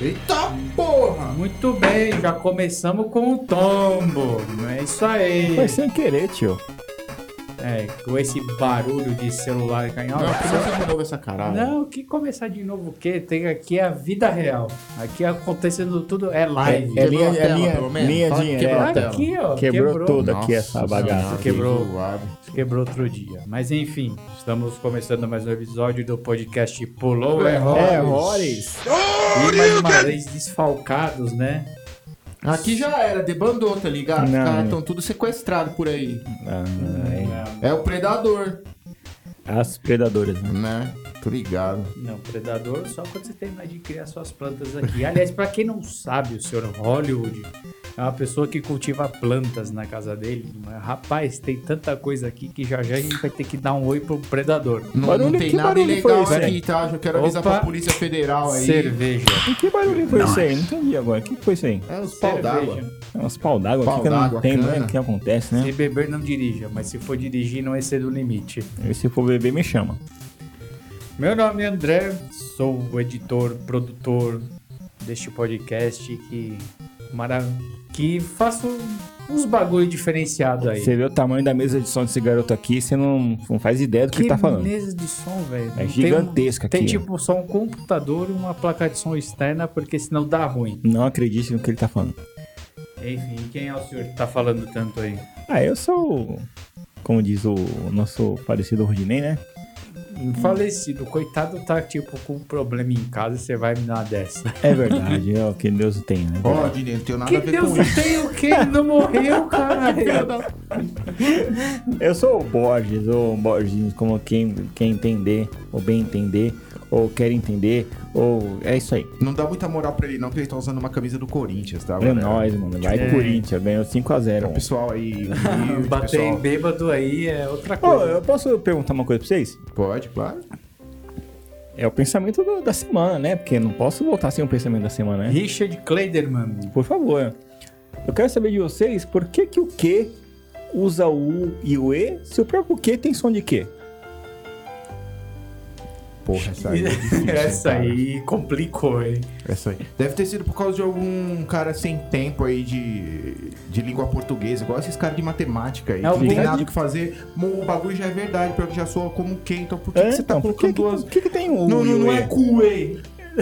Eita porra! Muito bem, já começamos com o tombo. É isso aí. Foi sem querer, tio. É, com esse barulho de celular caindo. Não, começa de novo essa caralho. Não, que começar de novo o quê? Tem aqui a vida real. Aqui acontecendo tudo é live. É, é Quebrou linha, é linha, pelo menos? linha que quebrou tela. aqui, ó. Quebrou, tudo aqui essa Nossa bagaça. Quebrou. Quebrou outro dia. Mas enfim, estamos começando mais um episódio do podcast Pulou é É, Horrores. E mais uma vez desfalcados, né? Aqui já era, debandou, tá ligado? Os Não. caras estão tudo sequestrados por aí. Ah, É o predador, é. As predadoras, né? né? Tô ligado. Não, predador só quando você terminar de criar suas plantas aqui. Aliás, pra quem não sabe, o senhor Hollywood é uma pessoa que cultiva plantas na casa dele. Mas, rapaz, tem tanta coisa aqui que já já a gente vai ter que dar um oi pro predador. Não, Barulho, não tem nada ilegal aqui, tá? Já quero avisar Opa. pra Polícia Federal aí. Cerveja. E que barulho foi isso aí? Não entendi agora. O que foi isso aí? É os pau d'água. É umas pau d'água Pau aqui que eu não entendo né, o que acontece, Se né? beber, não dirija. Mas se for dirigir, não exceda o limite. E se for beber, me chama. Meu nome é André, sou o editor, produtor deste podcast que, mara... que faço uns bagulho diferenciado aí. Você vê o tamanho da mesa de som desse garoto aqui, você não, não faz ideia do que, ele tá falando. mesa de som, velho. É gigantesca tem, um- aqui. Tem tipo só um computador e uma placa de som externa, porque senão dá ruim. Não acredite no que ele tá falando. Enfim, quem é o senhor que tá falando tanto aí? Ah, eu sou, como diz o nosso falecido Rodinei, né? Falecido, coitado tá tipo com um problema em casa e você vai me dar uma dessa. É verdade, é o que Deus tem, né? Pode, não tem nada Que a ver Deus com isso. tem o quê? Ele não morreu, caralho. Eu sou o Borges, ou Borges, como quem quer entender, ou bem entender, ou quer entender, ou é isso aí. Não dá muita moral pra ele, não, porque ele tá usando uma camisa do Corinthians, tá? É nóis, mano. Vai É. Corinthians, ganhou 5x0. O pessoal aí, humilde, Bater em pessoal. bêbado aí é outra Ô, coisa. eu posso perguntar uma coisa pra vocês? Pode, claro. É o pensamento do- da semana, né? Porque não posso voltar sem o pensamento da semana, né? Richard Kleiderman. Por favor. Eu quero saber de vocês por que, que o Q usa o U e o E se o próprio Q tem som de Q? Porra, essa aí é difícil, Essa cara. aí complicou, hein? Essa aí. Deve ter sido por causa de algum cara sem tempo aí de, de língua portuguesa, igual esses caras de matemática aí. É que não algum- tem nada o que fazer. O bagulho já é verdade, porque já soa como que, então por que, que você tá então, por colocando que, duas. que, que, que tem o U Não, não, não é cuê.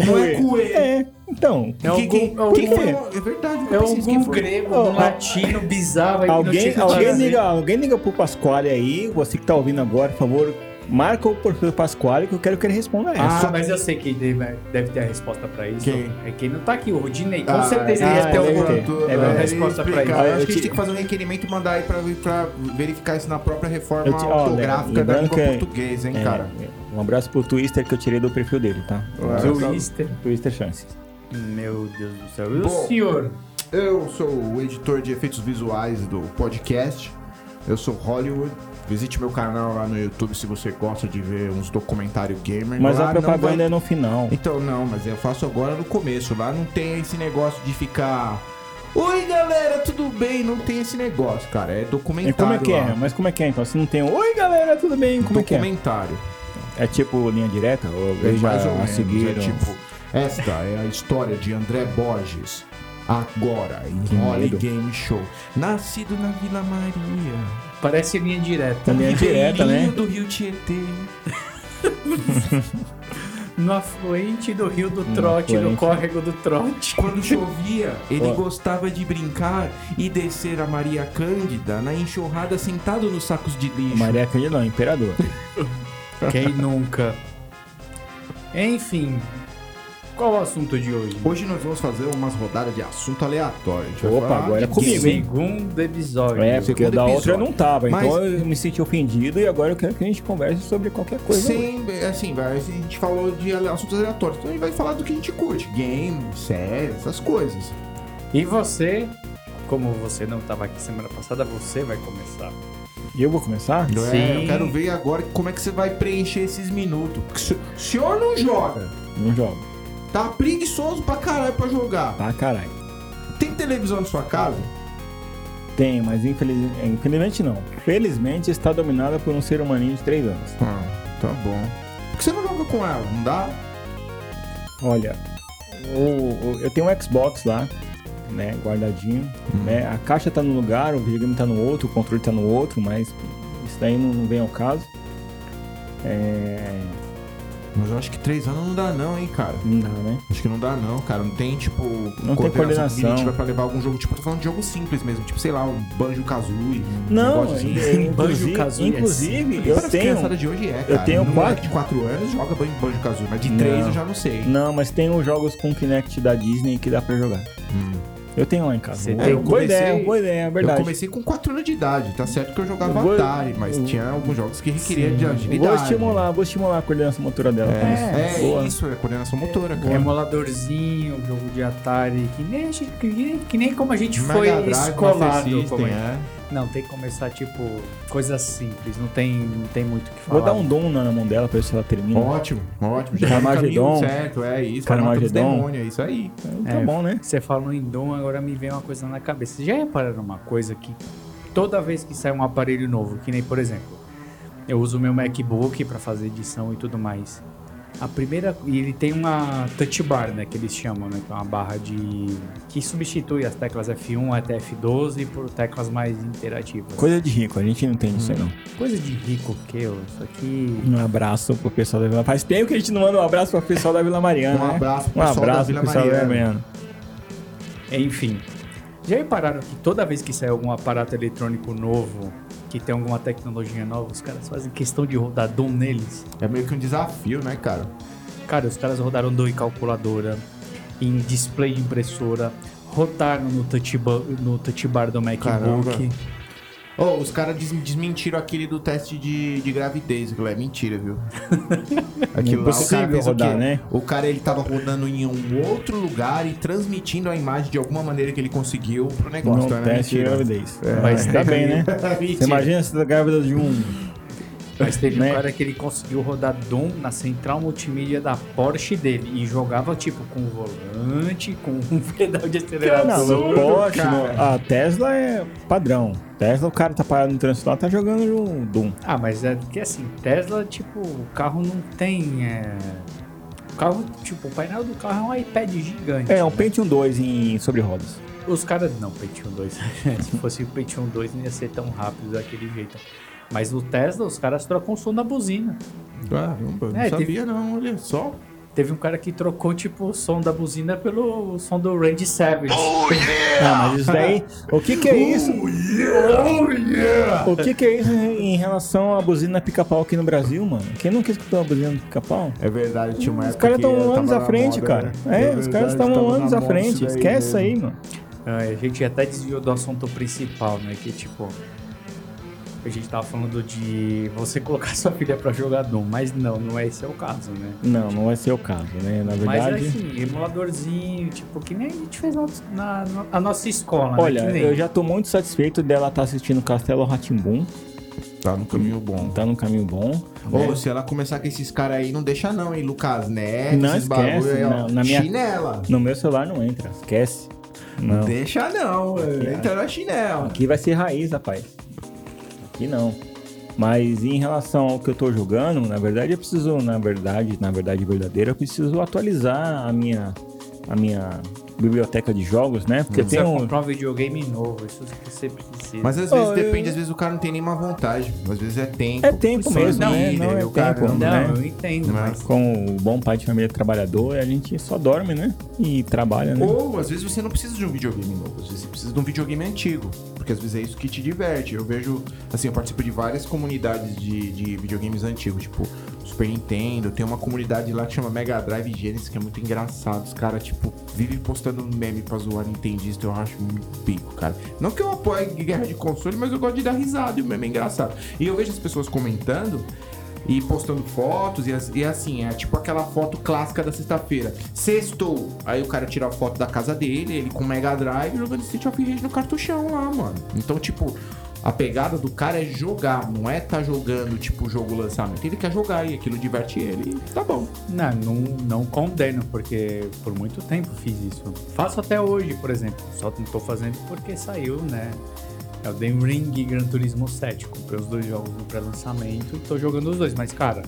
Não é cuê. É, então. É Que- que- algum- quem algum- foi- É verdade, É quem algum foi? grego, Oh, um latino bizarro que Alguém, que alguém, fazer. liga, alguém liga pro Pasquale aí, você que tá ouvindo agora, por favor, marca o do Pasquale que eu quero que ele responda essa. Ah, mas eu sei quem deve, deve ter a resposta pra isso. Quem? É quem não tá aqui, o Rodinei. Com Ah, certeza ah, ele deve ter é, alguma deve ter. Tudo, É vai verdade. resposta pra isso. Eu Eu acho que a te- gente tem que fazer um requerimento e mandar aí pra, pra verificar isso na própria reforma te- ó, ortográfica da língua que- portuguesa, hein, É, cara? um abraço pro Twister que eu tirei do perfil dele, tá? Twister. Twister Chances. Meu Deus do céu. E o Bom. senhor? Eu sou o editor de efeitos visuais do podcast. Eu sou Hollywood. Visite meu canal lá no YouTube se você gosta de ver uns documentários gamer. Mas Lá a propaganda vai- é no final. Então não, mas eu faço agora no começo. Lá não tem esse negócio de ficar. Oi galera, tudo bem? Não tem esse negócio, cara. É documentário. E como é que é? lá. Mas como é que é? Então, se não tem um Oi galera, tudo bem? Como é que é? documentário. É tipo linha direta? Ou É mais ou menos. É tipo, esta é a história de André Borges. Agora, em Holly. Game Show. Nascido na Vila Maria. Parece linha direta. Linha direta, né? Do Rio Tietê. No afluente do rio do No trote, no afluente. córrego do trote. Quando chovia, ele gostava de brincar e descer a Maria Cândida na enxurrada sentado nos sacos de lixo. Maria Cândida não, Imperador. Quem nunca? Enfim, qual o assunto de hoje? Hoje nós vamos fazer umas rodadas de assunto aleatório. A gente vai Opa, agora é comigo, game. hein? Segundo episódio. É, porque segundo da outra eu episódio. não tava, então Mas- eu me senti ofendido e agora eu quero que a gente converse sobre qualquer coisa. Sim, assim, vai, a gente falou de assuntos aleatórios. Então a gente vai falar do que a gente curte. Game, série, essas coisas. E você, como você não estava aqui semana passada, você vai começar. E eu vou começar? É? Sim. Eu quero ver agora como é que você vai preencher esses minutos. Porque O senhor não joga. Não jogo. Tá preguiçoso pra caralho pra jogar. Tá, caralho. Tem televisão na sua casa? Tem, mas infeliz... infelizmente não. Felizmente está dominada por um ser humaninho de 3 anos. Ah, tá bom. Por que você não joga com ela? Não dá? Olha, o- eu tenho um Xbox lá, né, guardadinho, né? A caixa tá num lugar, o videogame tá no outro, o controle tá no outro, mas isso daí não, não vem ao caso. É, Mas eu acho que três anos não dá não, hein, cara. não dá, né? Acho que não dá não, cara. Não tem, tipo, Não tem coordenação. cognitiva pra levar algum jogo. Tipo, tô falando de jogo simples mesmo. Tipo, sei lá, um Banjo-Kazooie. um Não, assim. e- inclusive, Banjo-Kazooie é inclusive simples. eu as tenho... de hoje é, cara. tenho um quatro- moleque de 4 anos joga Ban- Banjo-Kazooie, mas de 3 Não. eu já não sei. Não, mas tem os jogos com Kinect da Disney que dá pra jogar. Hum. Eu tenho lá em casa. Você Boa- tem? boa comecei- ideia, boa ideia, é verdade. Eu comecei com 4 anos de idade. Tá certo que eu jogava Eu vou- Atari, mas eu- tinha alguns jogos que requeriam Sim. de Vou agilidade. estimular, vou estimular a coordenação motora dela. com isso. É, Boa. isso, é coordenação motora, Um cara. emuladorzinho, jogo de Atari, que nem, a gente- que nem, que nem como a gente Mega foi Drive, escolado. System, como é. É. Não, tem que começar, tipo, coisas simples, não tem, não tem muito o que falar. Vou dar um dom na mão dela pra ver se ela termina. Ótimo, ótimo. Já tá caminho certo, é isso. Demônios, é isso aí. Tá É, bom, né? Você falou em Dom, agora me vem uma coisa na cabeça. Você já repararam uma coisa que toda vez que sai um aparelho novo, que nem, por exemplo, eu uso meu MacBook pra fazer edição e tudo mais. A primeira. E ele tem uma touch bar, né? Que eles chamam, né? Que é uma barra de. que substitui as teclas F1 até F12 por teclas mais interativas. Coisa de rico, a gente não tem isso aí não. Coisa de rico que eu. Isso aqui. Um abraço pro pessoal da Vila Faz tempo que a gente não manda um abraço pro pessoal da Vila Mariana. Um né? abraço pro Um pessoal abraço da pro Vila pessoal da Vila Mariana. Mariana. Enfim. Já repararam que toda vez que sai algum aparato eletrônico novo, que tem alguma tecnologia nova, os caras fazem questão de rodar Doom neles? É meio que um desafio, né, cara? Cara, os caras rodaram Doom em calculadora, em display de impressora, rodaram no touch, bar, no touch bar do MacBook. Caramba. Ô, os caras des- desmentiram aquele do teste de, de gravidez, aquilo é mentira, viu? Aquilo lá, o cara fez rodar, o quê? né? O cara, ele tava rodando em um outro lugar e transmitindo a imagem de alguma maneira que ele conseguiu pro negócio. Não então é teste de mentira. gravidez. É. Mas tá bem, né? Mentira. Você imagina se tá grávida de um. Mas teve Né? um cara que ele conseguiu rodar Doom na central multimídia da Porsche dele e jogava tipo com volante, com um pedal de aceleração. Não, no Porsche, a Tesla é padrão. Tesla, o cara tá parado no trânsito lá, tá jogando um Doom. Ah, mas é que assim, Tesla, tipo, o carro não tem. é, O carro, tipo, o painel do carro é um iPad gigante. É, um Pentium 2 em sobre rodas. Os caras. Não, Pentium 2. Se fosse o Pentium 2, não ia ser tão rápido daquele jeito. Mas o Tesla, os caras trocam o som da buzina. Caramba, não É, sabia teve- não, olha só. Teve um cara que trocou, tipo, o som da buzina pelo som do Randy Savage. Não, mas isso daí. O que que é isso? Oh, yeah! O que que é isso em relação à buzina pica-pau aqui no Brasil, mano? Quem nunca escutou uma buzina pica-pau? É verdade, tinha uma Os caras estão anos à na frente, moda, cara. né? É, É os verdade, caras estão anos na à frente. Esquece isso aí, mesmo. mano. Ah, a gente até desviou do assunto principal, né? Que tipo. A gente tava falando de você colocar sua filha pra jogar Doom, mas não, não é esse é o caso, né? Não, não vai ser o caso, né? Na Mas verdade. assim, emuladorzinho, tipo, que nem a gente fez na, na, na- a nossa escola, Olha, né? Que nem- eu já tô muito satisfeito dela estar assistindo Castelo Ratimbum. Tá no caminho bom. Tá num caminho bom. Ô, se ela começar com esses caras aí, não deixa não, hein? Lucas Neto, Não esses esquece, bagulho aí, ó. na- na minha- Chinela. No meu celular não entra, esquece. Não. Deixa não, entra na chinela. Aqui vai ser raiz, rapaz. Aqui não. Mas em relação ao que eu tô jogando, na verdade eu preciso, na verdade, na verdade verdadeira, eu preciso atualizar a minha a minha biblioteca de jogos, né? Porque Você tem um comprar um videogame novo, isso que você precisa. Mas às vezes eu- depende, às vezes o cara não tem nenhuma vontade. Às vezes é tempo. é tempo mesmo, né? Não é o cara- tempo, não, né? eu entendo, Não é? mas Com o bom pai de família trabalhador, a gente só dorme, né? E trabalha, né? Ou às vezes você não precisa de um videogame novo, às vezes você precisa de um videogame antigo. Porque às vezes é isso que te diverte. Eu vejo, assim, eu participo de várias comunidades de, de videogames antigos, tipo Super Nintendo. Tem uma comunidade lá que chama Mega Drive Genesis, que é muito engraçado. Os caras, tipo, vivem postando meme pra zoar Nintendista. Eu acho muito pico, cara. Não que eu apoie guerra de console, mas eu gosto de dar risada e o meme é engraçado. E eu vejo as pessoas comentando e postando fotos, e, e assim, é tipo aquela foto clássica da sexta-feira. Sextou. Aí o cara tira a foto da casa dele, ele com Mega Drive, jogando Street of Rage no cartuchão lá, mano. Então, tipo, a pegada do cara é jogar, não é tá jogando, tipo, o jogo lançamento. Ele quer jogar e aquilo diverte ele e tá bom. Não, não, não condeno, porque por muito tempo fiz isso. Faço até hoje, por exemplo. Só não tô fazendo porque saiu, né? É o The Ring e Gran Turismo 7. Comprei os dois jogos no pré-lançamento e tô jogando os dois. Mas, cara,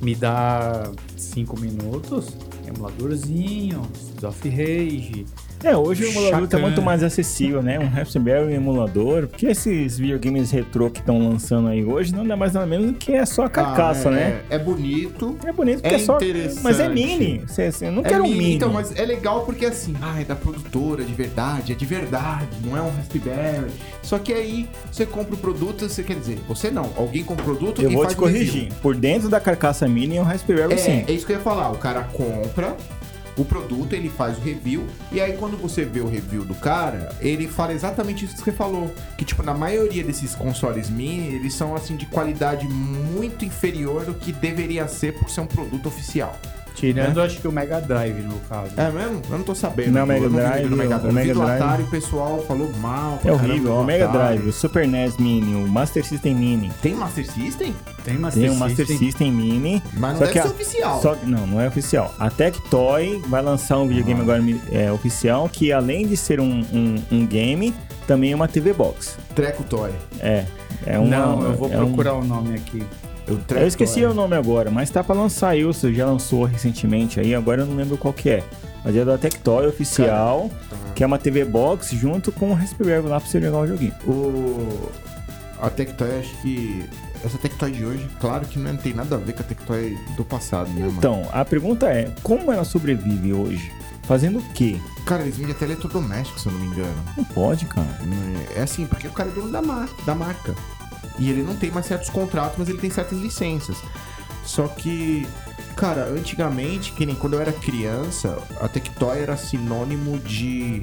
me dá cinco minutos, emuladorzinho, Streets of Rage. É, hoje o emulador tá Chacan. muito mais acessível, né? Um Raspberry emulador, porque esses videogames retrô que estão lançando aí hoje não dá mais nada menos do que é só a carcaça, Ah, é, né? É, é bonito. É bonito porque É é, só. interessante. Mas é mini. Você, você não É quer um mini, mini. Então, mas é legal porque assim, ah, é da produtora, de verdade, é de verdade, não é um Raspberry. Só que aí você compra o produto, você quer dizer, você não, alguém compra o produto Eu e vou faz te o review. corrigir. Por dentro da carcaça mini é um Raspberry sim. É, é isso que eu ia falar. O cara compra o produto, ele faz o review, e aí quando você vê o review do cara, ele fala exatamente isso que você falou. Que, tipo, na maioria desses consoles mini, eles são, assim, de qualidade muito inferior do que deveria ser por ser um produto oficial. Tirando, acho que o Mega Drive, no caso. É mesmo? Eu não tô sabendo. Não, eu Mega Drive, do Mega o Drive. Mega Drive- Atari, o pessoal falou mal. É horrível. O Mega Atari. Drive, o Super NES Mini, o Master System Mini. Tem Master System? Tem Master Tem o Master System. System Mini. Mas não só deve que a- ser oficial. Só, não, não é oficial. A Tectoy vai lançar um videogame Ah. agora é, oficial que, além de ser um, um, um game, também é uma TV Box. Treco Toy. É. É uma, Não, eu vou é um- procurar o nome aqui. Eu, Eu esqueci Toy. o nome agora, mas tá pra lançar isso, já lançou recentemente aí, agora eu não lembro qual que é. Mas é da Tectoy oficial, que é uma TV Box junto com o Raspberry lá pra você jogar o joguinho. O... A Tectoy, acho que... Essa Tectoy de hoje, claro que não tem nada a ver com a Tectoy do passado, né, mano? Então, a pergunta é, como ela sobrevive hoje? Fazendo o quê? Cara, eles vendem até eletrodoméstico, se eu não me engano. Não pode, cara. É assim, porque o cara é dono da, mar da marca. E ele não tem mais certos contratos, mas ele tem certas licenças. Só que, cara, antigamente, que nem quando eu era criança, a Tectoy era sinônimo de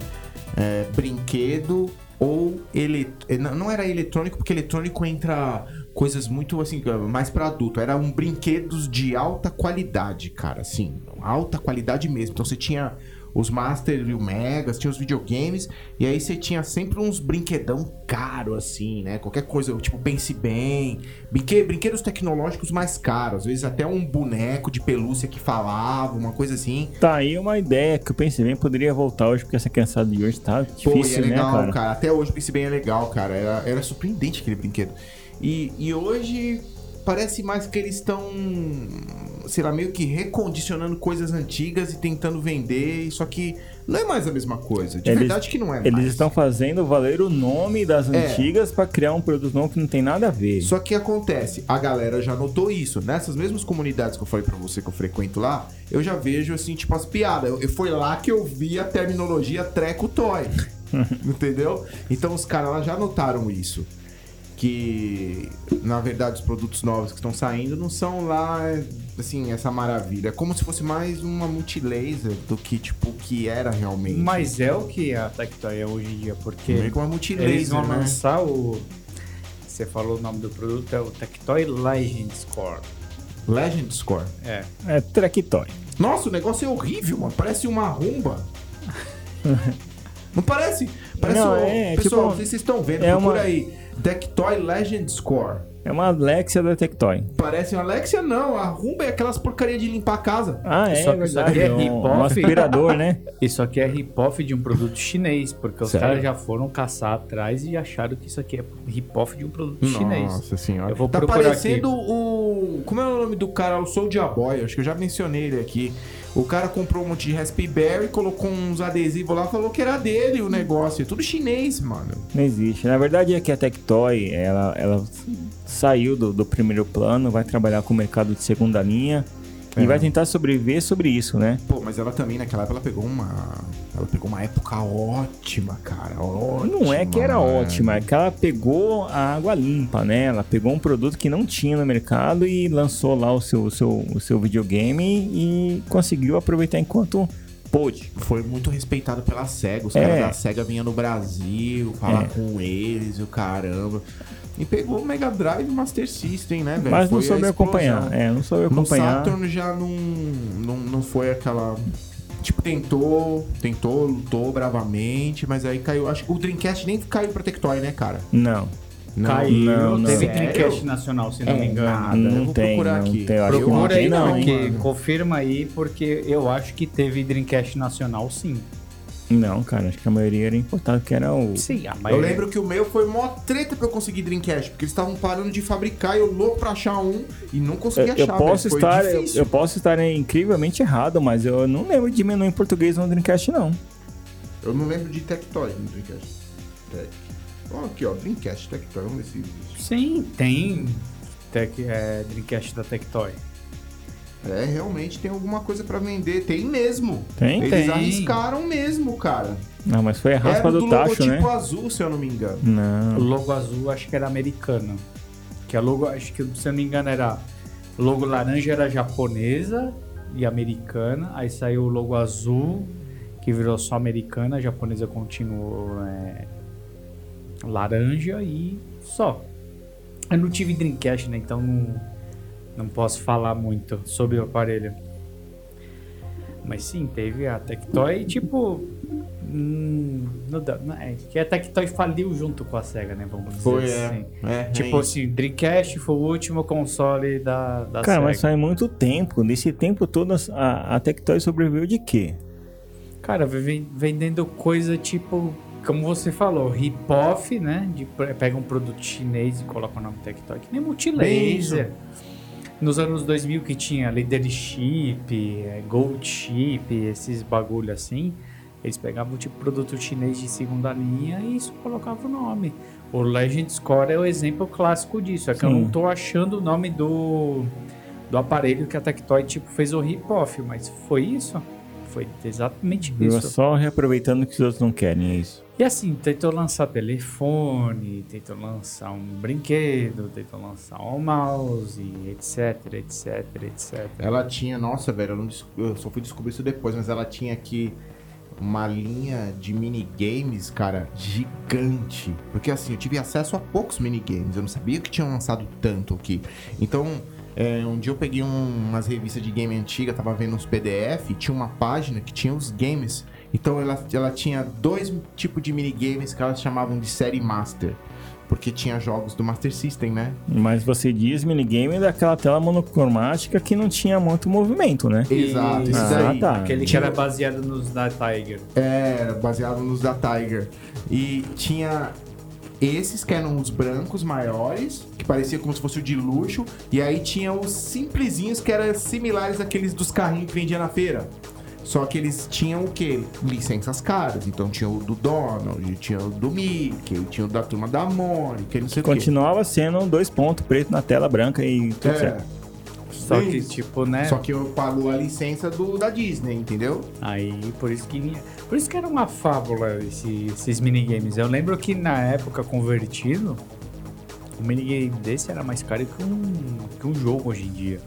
é, brinquedo ou ele não era eletrônico porque eletrônico entra coisas muito assim mais pra adulto era um brinquedos de alta qualidade cara assim alta qualidade mesmo então você tinha os Master e o Megas, tinha os videogames, e aí você tinha sempre uns brinquedão caro, assim, né? Qualquer coisa, tipo, pense bem, brinque, brinquedos tecnológicos mais caros, às vezes até um boneco de pelúcia que falava, uma coisa assim. Tá aí uma ideia que eu pensei bem poderia voltar hoje, porque essa criançada de hoje tá Pô, e é difícil, legal, né, cara? Até hoje o Pense Bem é legal, cara. Era, era surpreendente aquele brinquedo. E, e hoje parece mais que eles estão, sei lá, meio que recondicionando coisas antigas e tentando vender. Só que não é mais a mesma coisa. De Eles- verdade que não é Eles mais. estão fazendo valer o nome das É. antigas pra criar um produto novo que não tem nada a ver. Só que acontece, a galera já notou isso. Nessas mesmas comunidades que eu falei pra você que eu frequento lá, eu já vejo assim, tipo, as piadas. Eu, eu- foi lá que eu vi a terminologia treco toy. entendeu? Então os caras lá já notaram isso. Que, na verdade, os produtos novos que estão saindo não são lá, assim, essa maravilha. É como se fosse mais uma multilaser do que, tipo, o que era realmente. Mas é o que a Tectoy é hoje em dia, porque Meio que uma multilaser, eles vão né? lançar o... Você falou o nome do produto, é o Tectoy Legend Score. Legend Score. É. É Trectoy. Nossa, o negócio é horrível, mano. Parece uma rumba. Não parece? Parece Não, um... é, Pessoal, tipo, não sei se vocês estão vendo, é procura uma- aí. Tectoy Legend Score. É uma Alexia da Tectoy. Parece uma Alexia, não. A rumba é aquelas porcaria de limpar a casa. Ah, é Só que isso verdade. aqui é um, hip-hop. um aspirador, né? Isso aqui é rip-off de um produto chinês, porque os Sério? caras já foram caçar atrás e acharam que isso aqui é rip-off de um produto chinês. Nossa senhora. Eu vou tá procurar parecendo o... Como é o nome do cara? O Soulja Boy. Acho que eu já mencionei ele aqui. O cara comprou um monte de Raspberry, colocou uns adesivos lá, falou que era dele o negócio. É tudo chinês, mano. Não existe. Na verdade é que a Tectoy, ela, ela saiu do, do primeiro plano, vai trabalhar com o mercado de segunda linha É. e vai tentar sobreviver sobre isso, né? Pô, mas ela também, naquela época, ela pegou uma... Ela pegou uma época ótima, cara. Ótima, Não é que era ótima, é que ela pegou a água limpa, né? Ela pegou um produto que não tinha no mercado e lançou lá o seu, o seu, o seu videogame e conseguiu aproveitar enquanto pôde. Foi muito respeitado pela SEGA. Os É. caras da SEGA vinham no Brasil falar É. com eles e o caramba. E pegou o Mega Drive e Master System, né, velho? Mas não Foi a soube acompanhar. É, não soube No acompanhar. Saturn já não, não, não foi aquela. Tipo, tentou, tentou, lutou bravamente, mas aí caiu. Acho que o Dreamcast nem caiu pra Tectoy, né, cara? Não. Não. Caiu, não, não. teve Sério? Dreamcast nacional, se não É me engano. nada. eu Não vou tem, procurar não aqui. tem. Procura não tem, aí, não, porque confirma aí, porque eu acho que teve Dreamcast nacional sim. Não, cara, acho que a maioria era importado, que era o. Sim, a Eu maioria. lembro que o meu foi mó treta pra eu conseguir Dreamcast, porque eles estavam parando de fabricar e eu louco pra achar um e não Eu, consegui eu achar. posso velho. Foi estar, eu, eu posso estar incrivelmente errado, mas eu não lembro de menu em português no Dreamcast, não. Eu não lembro de Tectoy no Dreamcast. Tec. Ó, aqui, ó, Dreamcast, Tectoy, vamos ver se existe. Sim, tem tec, é, Dreamcast da Tectoy. É, realmente tem alguma coisa pra vender. Tem mesmo. Tem? Eles Tem. arriscaram mesmo, cara. Não, mas foi a raspa Era do do tacho, né? logotipo azul, se eu não me engano. O Não. logo azul acho que era americano. Que a logo, acho que se eu não me engano era. O logo laranja era japonesa e americana. Aí saiu o logo azul, que virou só americana, a japonesa continuou é, laranja e só. Eu não tive Dreamcast, né? Então não, não posso falar muito sobre o aparelho. Mas sim, teve a Tectoy, tipo. Hum, não dá, não, é que a Tectoy faliu junto com a SEGA, né? Vamos dizer Foi, assim. é. é Tipo é assim, Dreamcast foi o último console da, da Cara, SEGA. mas faz muito tempo. Nesse tempo todo, a, a Tectoy sobreviveu de quê? Cara, ven- vendendo coisa tipo, como você falou, hip-off, né? De, pega um produto chinês e coloca o nome Tectoy, que nem multilaser. Nos anos 2000 que tinha leadership, é, gold chip, esses bagulho assim, eles pegavam tipo produto chinês de segunda linha e isso colocava o nome. O Legend Score é o exemplo clássico disso. É que eu Sim. não tô achando o nome do, do aparelho que a Tectoy tipo fez o hip-off, mas foi isso? Foi exatamente isso. Só reaproveitando que os outros não querem, é isso. E assim, tentou lançar telefone, tentou lançar um brinquedo, tentou lançar um mouse, etc, etc, etc. Ela tinha, nossa, velho, eu, não eu só fui descobrir isso depois, mas ela tinha aqui uma linha de minigames, cara, gigante. Porque assim, eu tive acesso a poucos minigames, eu não sabia que tinham lançado tanto aqui. Então, é, um dia eu peguei um- umas revistas de game antiga, tava vendo uns PDF, e tinha uma página que tinha os games. Então ela, ela tinha dois tipos de minigames que elas chamavam de série Master. Porque tinha jogos do Master System, né? Mas você diz minigame daquela tela monocromática que não tinha muito movimento, né? Exato, isso Ah, daí. tá. Aquele que era baseado nos da Tiger. É, baseado nos da Tiger. E tinha esses que eram os brancos maiores, que parecia como se fosse o de luxo, e aí tinha os simplesinhos que eram similares àqueles dos carrinhos que vendia na feira. Só que eles tinham o quê? Licenças caras. Então tinha o do Donald, tinha o do Mickey, tinha o da turma da Mônica, não sei o quê. Continuava sendo dois pontos pretos na tela branca e tudo É, certo. Só que, Isso. tipo, né? Só que eu pago a licença do, da Disney, entendeu? Aí, por isso que por isso que era uma fábula esse- esses minigames. Eu lembro que na época convertido, um minigame desse era mais caro que um, que um jogo hoje em dia.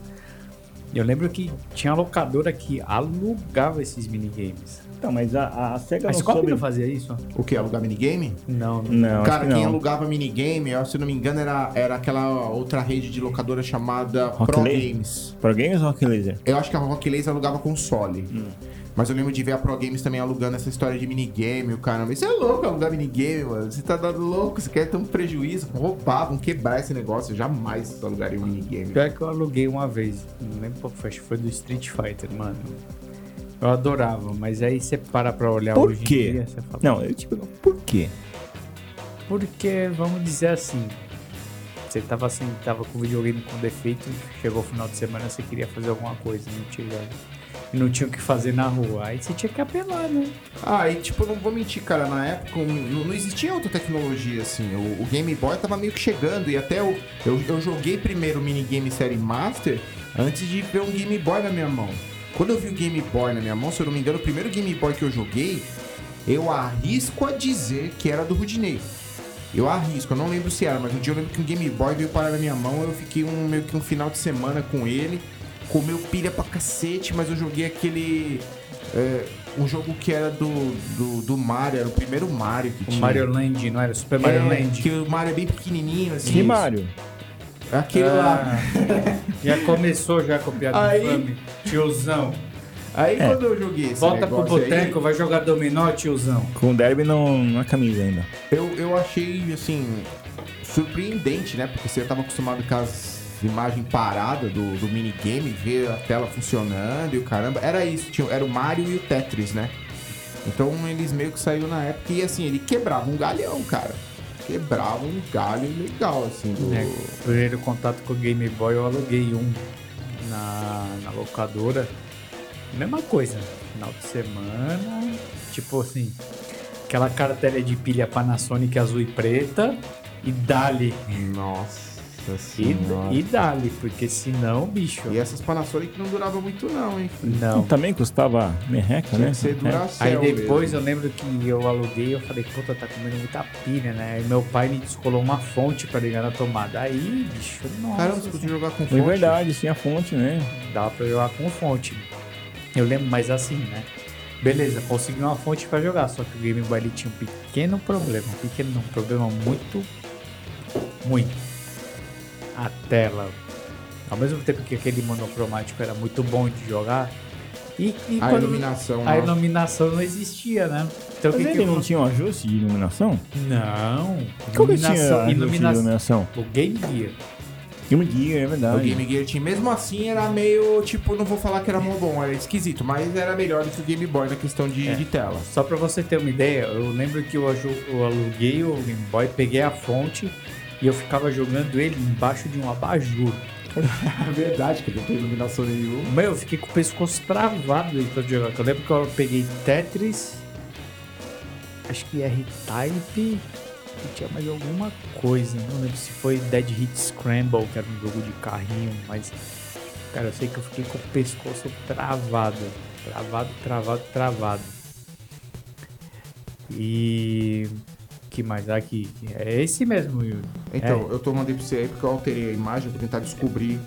Eu lembro que tinha locadora que alugava esses minigames. Então, mas a, a SEGA Mas não soube... não fazia isso? O que? Alugar minigame? Não, não. Cara, que quem não. alugava minigame, eu, se eu não me engano, era, era aquela outra rede de locadora chamada Rock Pro Laser? Games. Pro Games ou Rock Laser? Eu acho que a Rock Laser alugava console. Hum. Mas eu lembro de ver a Pro Games também alugando essa história de minigame, o caramba. Isso é louco alugar minigame, mano. Você tá dando louco, você quer ter um prejuízo. Roubar, vão quebrar esse negócio. Eu jamais alugaria um minigame. Pior que eu aluguei uma vez. Não lembro qual foi, acho que foi do Street Fighter, mano. Eu adorava, mas aí você para pra olhar Por hoje quê? em dia, você fala. Não, eu tipo, por quê? Porque, vamos dizer assim, você tava assim, tava com o videogame com defeito, chegou o final de semana, você queria fazer alguma coisa, não tinha, não tinha o que fazer na rua. Aí você tinha que apelar, né? Ah, e tipo, não vou mentir, cara, na época não, não existia outra tecnologia assim. O, o Game Boy tava meio que chegando e até eu, eu, eu joguei primeiro o minigame série Master antes de ver um Game Boy na minha mão. Quando eu vi o Game Boy na minha mão, se eu não me engano, o primeiro Game Boy que eu joguei, eu arrisco a dizer que era do Rudinei. Eu arrisco, eu não lembro se era, mas um dia eu lembro que um Game Boy veio parar na minha mão, eu fiquei um, meio que um final de semana com ele, comeu pilha pra cacete, mas eu joguei aquele. é, um jogo que era do, do, do Mario, era o primeiro Mario que O tinha. Mario Land, não era? Super Mario é, Land. Que o Mario é bem pequenininho, assim. Que Mario? Aquele lá. Ah, já começou já com a piada Aí- infame. Tiozão. Aí É. quando eu joguei esse Volta pro negócio aí, boteco, vai jogar dominó, tiozão. Com o derby não, na camisa ainda. eu, eu achei, assim, surpreendente, né? Porque você tava acostumado com as imagens paradas do, do minigame, ver a tela funcionando e o caramba. Era isso, tinha, era o Mario e o Tetris, né? Então eles meio que saiu na época e assim, ele quebrava um galhão, cara. Quebrava um galho legal, assim. Do... É, primeiro contato com o Game Boy, eu aluguei um na, na locadora. Mesma coisa, final de semana, tipo assim, aquela cartela de pilha Panasonic azul e preta e dali. Nossa E, senhora. e dali, porque senão, bicho, E essas Panasonic não duravam muito não, hein? não. Também custava merreca, Tinha né? que ser É. Aí depois mesmo. eu lembro que eu aluguei, eu falei, puta, tá comendo muita pilha, né? Aí meu pai me descolou uma fonte pra ligar na tomada. Aí, bicho, nossa. Caramba, você podia jogar com É fonte. verdade, tinha fonte, né? Dava pra jogar com fonte. Eu lembro, mas assim, né? Beleza, consegui uma fonte pra jogar, só que o Game Boy ele tinha um pequeno problema. Um pequeno um problema muito ruim. A tela. Ao mesmo tempo que aquele monocromático era muito bom de jogar. E, e A iluminação. a né? iluminação não existia, né? Então o Mas que, que ele eu não tinha um ajuste de iluminação? Não. Que tinha Iluminação, iluminação. O Game Gear. Game Gear, é O verdade. Game Gear tinha, mesmo assim, era meio, tipo, não vou falar que era mó bom, era esquisito, mas era melhor do que o Game Boy na questão de, É. de tela. Só pra você ter uma ideia, eu lembro que eu, eu aluguei o Game Boy, peguei a fonte e eu ficava jogando ele embaixo de um abajur. É verdade, que não tem iluminação nenhuma. Meu, eu fiquei com o pescoço travado aí pra jogar. Eu lembro que eu peguei Tetris, acho que R-Type e tinha mais alguma coisa. Não lembro se foi Dead Hit Scramble, que era um jogo de carrinho, mas. Cara, eu sei que eu fiquei com o pescoço travado. Travado, travado, travado. E. que mais? Aqui. É esse mesmo, Yuri. Então, eu tô mandei pra você aí porque eu alterei a imagem pra tentar descobrir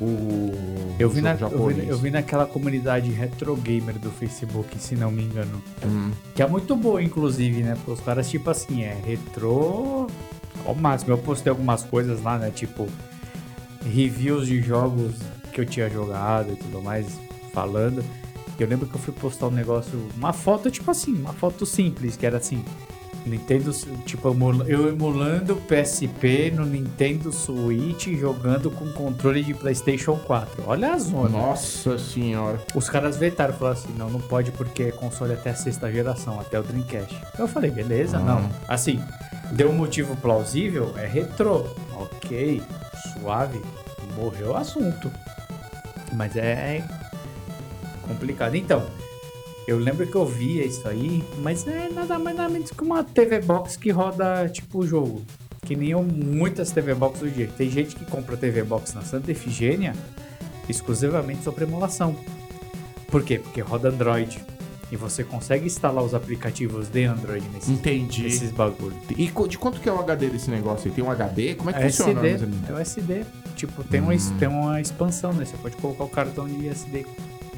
o. Eu vi, na, eu, vi, eu vi naquela comunidade retro gamer do Facebook, se não me engano. Hum. Que é muito boa, inclusive, né? Porque os caras, tipo assim, é retrô ao máximo. Eu postei algumas coisas lá, né? Tipo, reviews de jogos que eu tinha jogado e tudo mais, falando. Eu lembro que eu fui postar um negócio, uma foto, tipo assim, uma foto simples, que era assim. Nintendo, tipo, eu emulando PSP no Nintendo Switch jogando com controle de PlayStation 4. Olha a zona. Nossa senhora. Os caras vetaram, falaram assim, não, não pode porque é console até a sexta geração, até o Dreamcast. Eu falei, beleza, Ah. não. Assim, deu um motivo plausível, é retrô. Ok, suave, morreu o assunto. Mas é complicado. Então, eu lembro que eu via isso aí, mas é nada mais nada menos que uma TV Box que roda tipo o jogo. Que nem eu, muitas TV Box do dia. Tem gente que compra TV Box na Santa Efigênia exclusivamente sobre emulação. Por quê? Porque roda Android. E você consegue instalar os aplicativos de Android nesses, Entendi. nesses bagulho. E de quanto que é o HD desse negócio aí? Tem um HD? Como é que É funciona? SD, ou menos? é o SD. Tipo, tem, uma, tem uma expansão, né? Você pode colocar o cartão de SD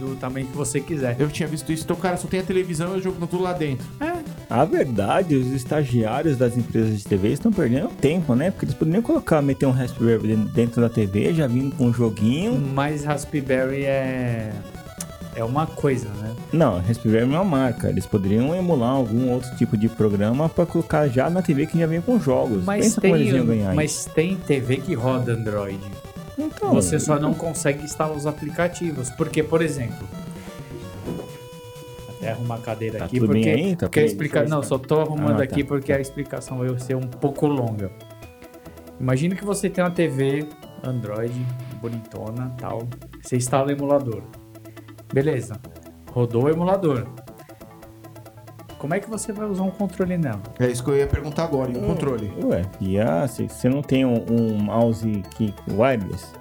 do tamanho que você quiser. Eu tinha visto isso, então, cara, só tem a televisão e o jogo tá tudo lá dentro. É, A verdade, os estagiários das empresas de TV estão perdendo tempo, né? Porque eles poderiam colocar, meter um Raspberry dentro- da TV, já vindo com um joguinho. mas Raspberry é. É uma coisa, né? Não, Raspberry é uma marca. Eles poderiam emular algum outro tipo de programa para colocar já na TV que já vem com jogos. Mas Pensa como eles tem, iam ganhar mas tem TV que roda Android. Então, Você só não consegue instalar os aplicativos. Porque, por exemplo. Até arrumar a cadeira Tá aqui, porque, bem? Tá porque a bem? explica... Não, só tô arrumando Ah, tá. aqui porque a explicação vai ser um pouco longa. Imagina que você tem uma TV Android bonitona tal. Você instala o emulador. Beleza. Rodou o emulador. Como é que você vai usar um controle nela? É isso que eu ia perguntar agora, e o controle? Ué, e ah, se você não tem um, um mouse que wireless?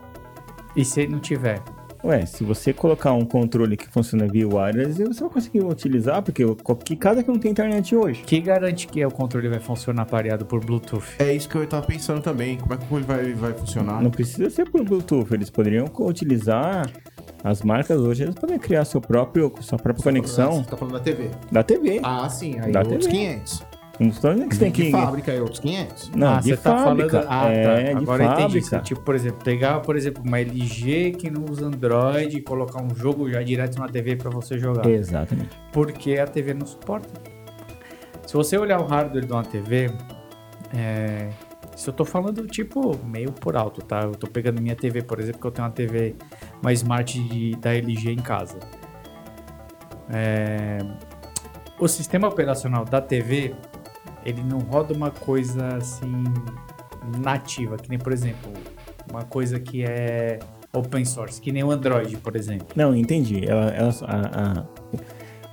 E se não tiver? Ué, se você colocar um controle que funciona via wireless, você vai conseguir utilizar, porque que casa que não tem internet hoje? Que garante que o controle vai funcionar pareado por Bluetooth? É isso que eu tava pensando também. Como é que ele vai, vai funcionar? Não precisa ser por Bluetooth, eles poderiam utilizar as marcas hoje, eles podem criar seu próprio, sua própria conexão Você tá falando da TV. da TV. Ah, sim. Aí Da outros TV. 500. Não estou dizendo que você tem De que... fábrica aí, outros 500. Não, ah, de você tá fábrica. falando. Ah, é, tá. de Agora eu entendi. Você, tipo, por exemplo, pegar, por exemplo, uma LG que não usa Android e colocar um jogo já direto na TV pra você jogar. Exatamente. Porque a TV não suporta. Se você olhar o hardware de uma TV, é... se eu tô falando, tipo, meio por alto, tá? Eu tô pegando minha TV, por exemplo, que eu tenho uma TV, uma Smart de- da LG em casa. É, o sistema operacional da TV, ele não roda uma coisa assim nativa, que nem, por exemplo, uma coisa que é open source, que nem o Android, por exemplo. Não, entendi. Ela, ela- a- a-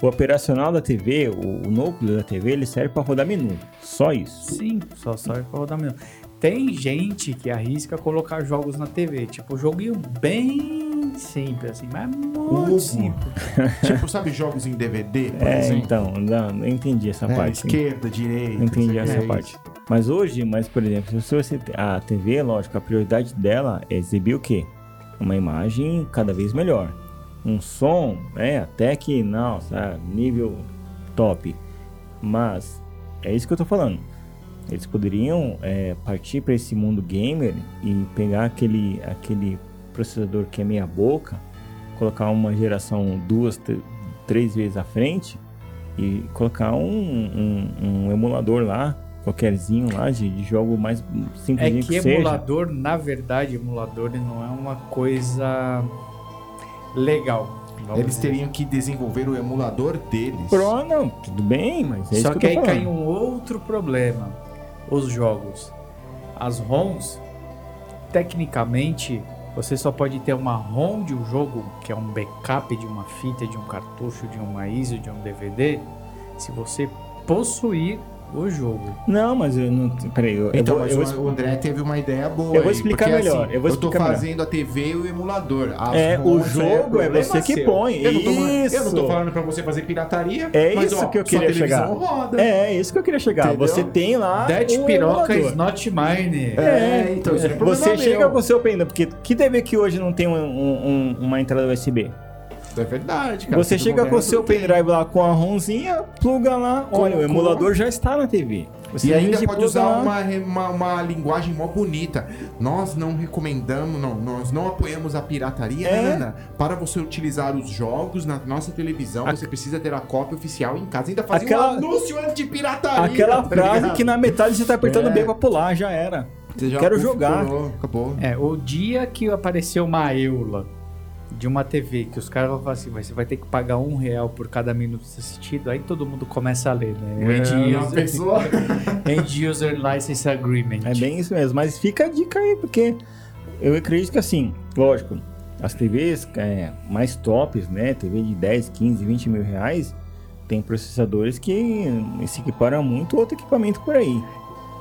o operacional da TV, o, o núcleo da TV, ele serve para rodar menu. Só isso. Sim, só serve pra rodar menu. Tem gente que arrisca colocar jogos na TV, tipo, joguinho bem simples, assim, mas muito Hugo. simples. tipo, sabe jogos em DVD, por É, exemplo? então, não, não entendi essa É, parte. esquerda, direita. Entendi essa é parte. isso. Mas hoje, mas por exemplo, se você a TV, lógico, a prioridade dela é exibir o quê? Uma imagem cada vez melhor. Um som, é, até que não, sabe, nível top. Mas é isso que eu tô falando. Eles poderiam é, partir para esse mundo gamer e pegar aquele, aquele processador que é meia boca, colocar uma geração duas, tr- três vezes à frente e colocar um, um- um emulador lá, qualquerzinho lá, de, de jogo mais É simples que seja. emulador, na verdade, emulador não é uma coisa legal. vamos Eles dizer. teriam que desenvolver o emulador deles. Pro, não, tudo bem, mas é Só isso que, que, eu aí tô cai falando. um outro problema. Os jogos. As ROMs, tecnicamente, você só pode ter uma ROM de um jogo, que é um backup de uma fita, de um cartucho, de uma ISO, de um DVD, se você possuir o jogo. Não, mas eu não. Peraí, eu, Então, eu, mas vou, eu o André teve uma ideia boa. Eu vou aí, explicar porque, melhor, assim, eu vou tô explicar melhor. fazendo a TV e o emulador. As É, o ROMs jogo é você que põe, Eu não, tô, eu não isso. tô falando pra você fazer pirataria. É mas, isso ó, que eu queria chegar. roda. É, é isso que eu queria chegar. Entendeu? Você tem lá. That um piroca emulador. is not mine. É, então isso é problema Você meu. chega com o seu pendrive, porque que TV que hoje não tem um- um- um- uma entrada USB? É verdade, cara. Você chega com o seu pendrive lá com a ROMzinha, pluga lá, olha, o emulador já está na TV. Você E ainda pode usar uma, uma, uma linguagem mó bonita. Nós não recomendamos, não, nós não apoiamos a pirataria, É. Nana. Para você utilizar os jogos na nossa televisão, A- você precisa ter a cópia oficial em casa. Ainda fazer Aquela- um anúncio anti-pirataria. Aquela tá frase ligado? que na metade você tá apertando É. B pra pular, já era. Quero jogar. pulou, acabou. É, o dia que apareceu uma eula de uma TV, que os caras vão falar assim, "Mas você vai ter que pagar um real por cada minuto assistido, aí todo mundo começa a ler, né? End, É, uma user, pessoa... End User License Agreement. É bem isso mesmo. Mas fica a dica aí, porque eu acredito que assim, lógico, as TVs é, mais tops, né? TV de 10, 15, 20 mil reais, tem processadores que se equiparam muito outro equipamento por aí.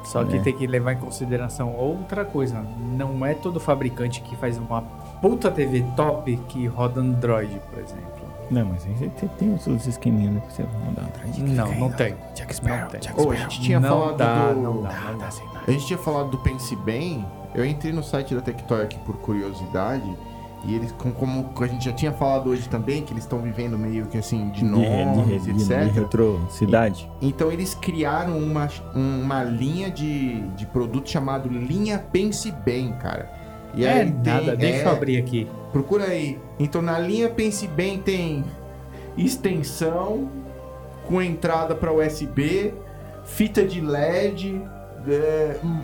Só que É. tem que levar em consideração outra coisa. Não é todo fabricante que faz uma puta TV top que roda Android, por exemplo. Não, mas aí você tem- tem os outros esqueminhas né, que você vai mandar atrás. Não, não tem. Jack Não Sparrow, tem. Jack Ô, a gente tinha não falado dá, do... não dá, não dá. A gente tinha falado do Pense Bem. Eu entrei no site da Tectoy aqui por curiosidade. E eles, com- como a gente já tinha falado hoje também, que eles estão vivendo meio que assim, de De, nomes, de, de, de, etc. retrocidade. Então eles criaram uma, uma linha de, de produto chamado Linha Pense Bem, cara. E é aí tem- nada, deixa é, eu abrir aqui. Procura aí. Então na linha Pense Bem tem extensão com entrada para USB, fita de LED, é, hum,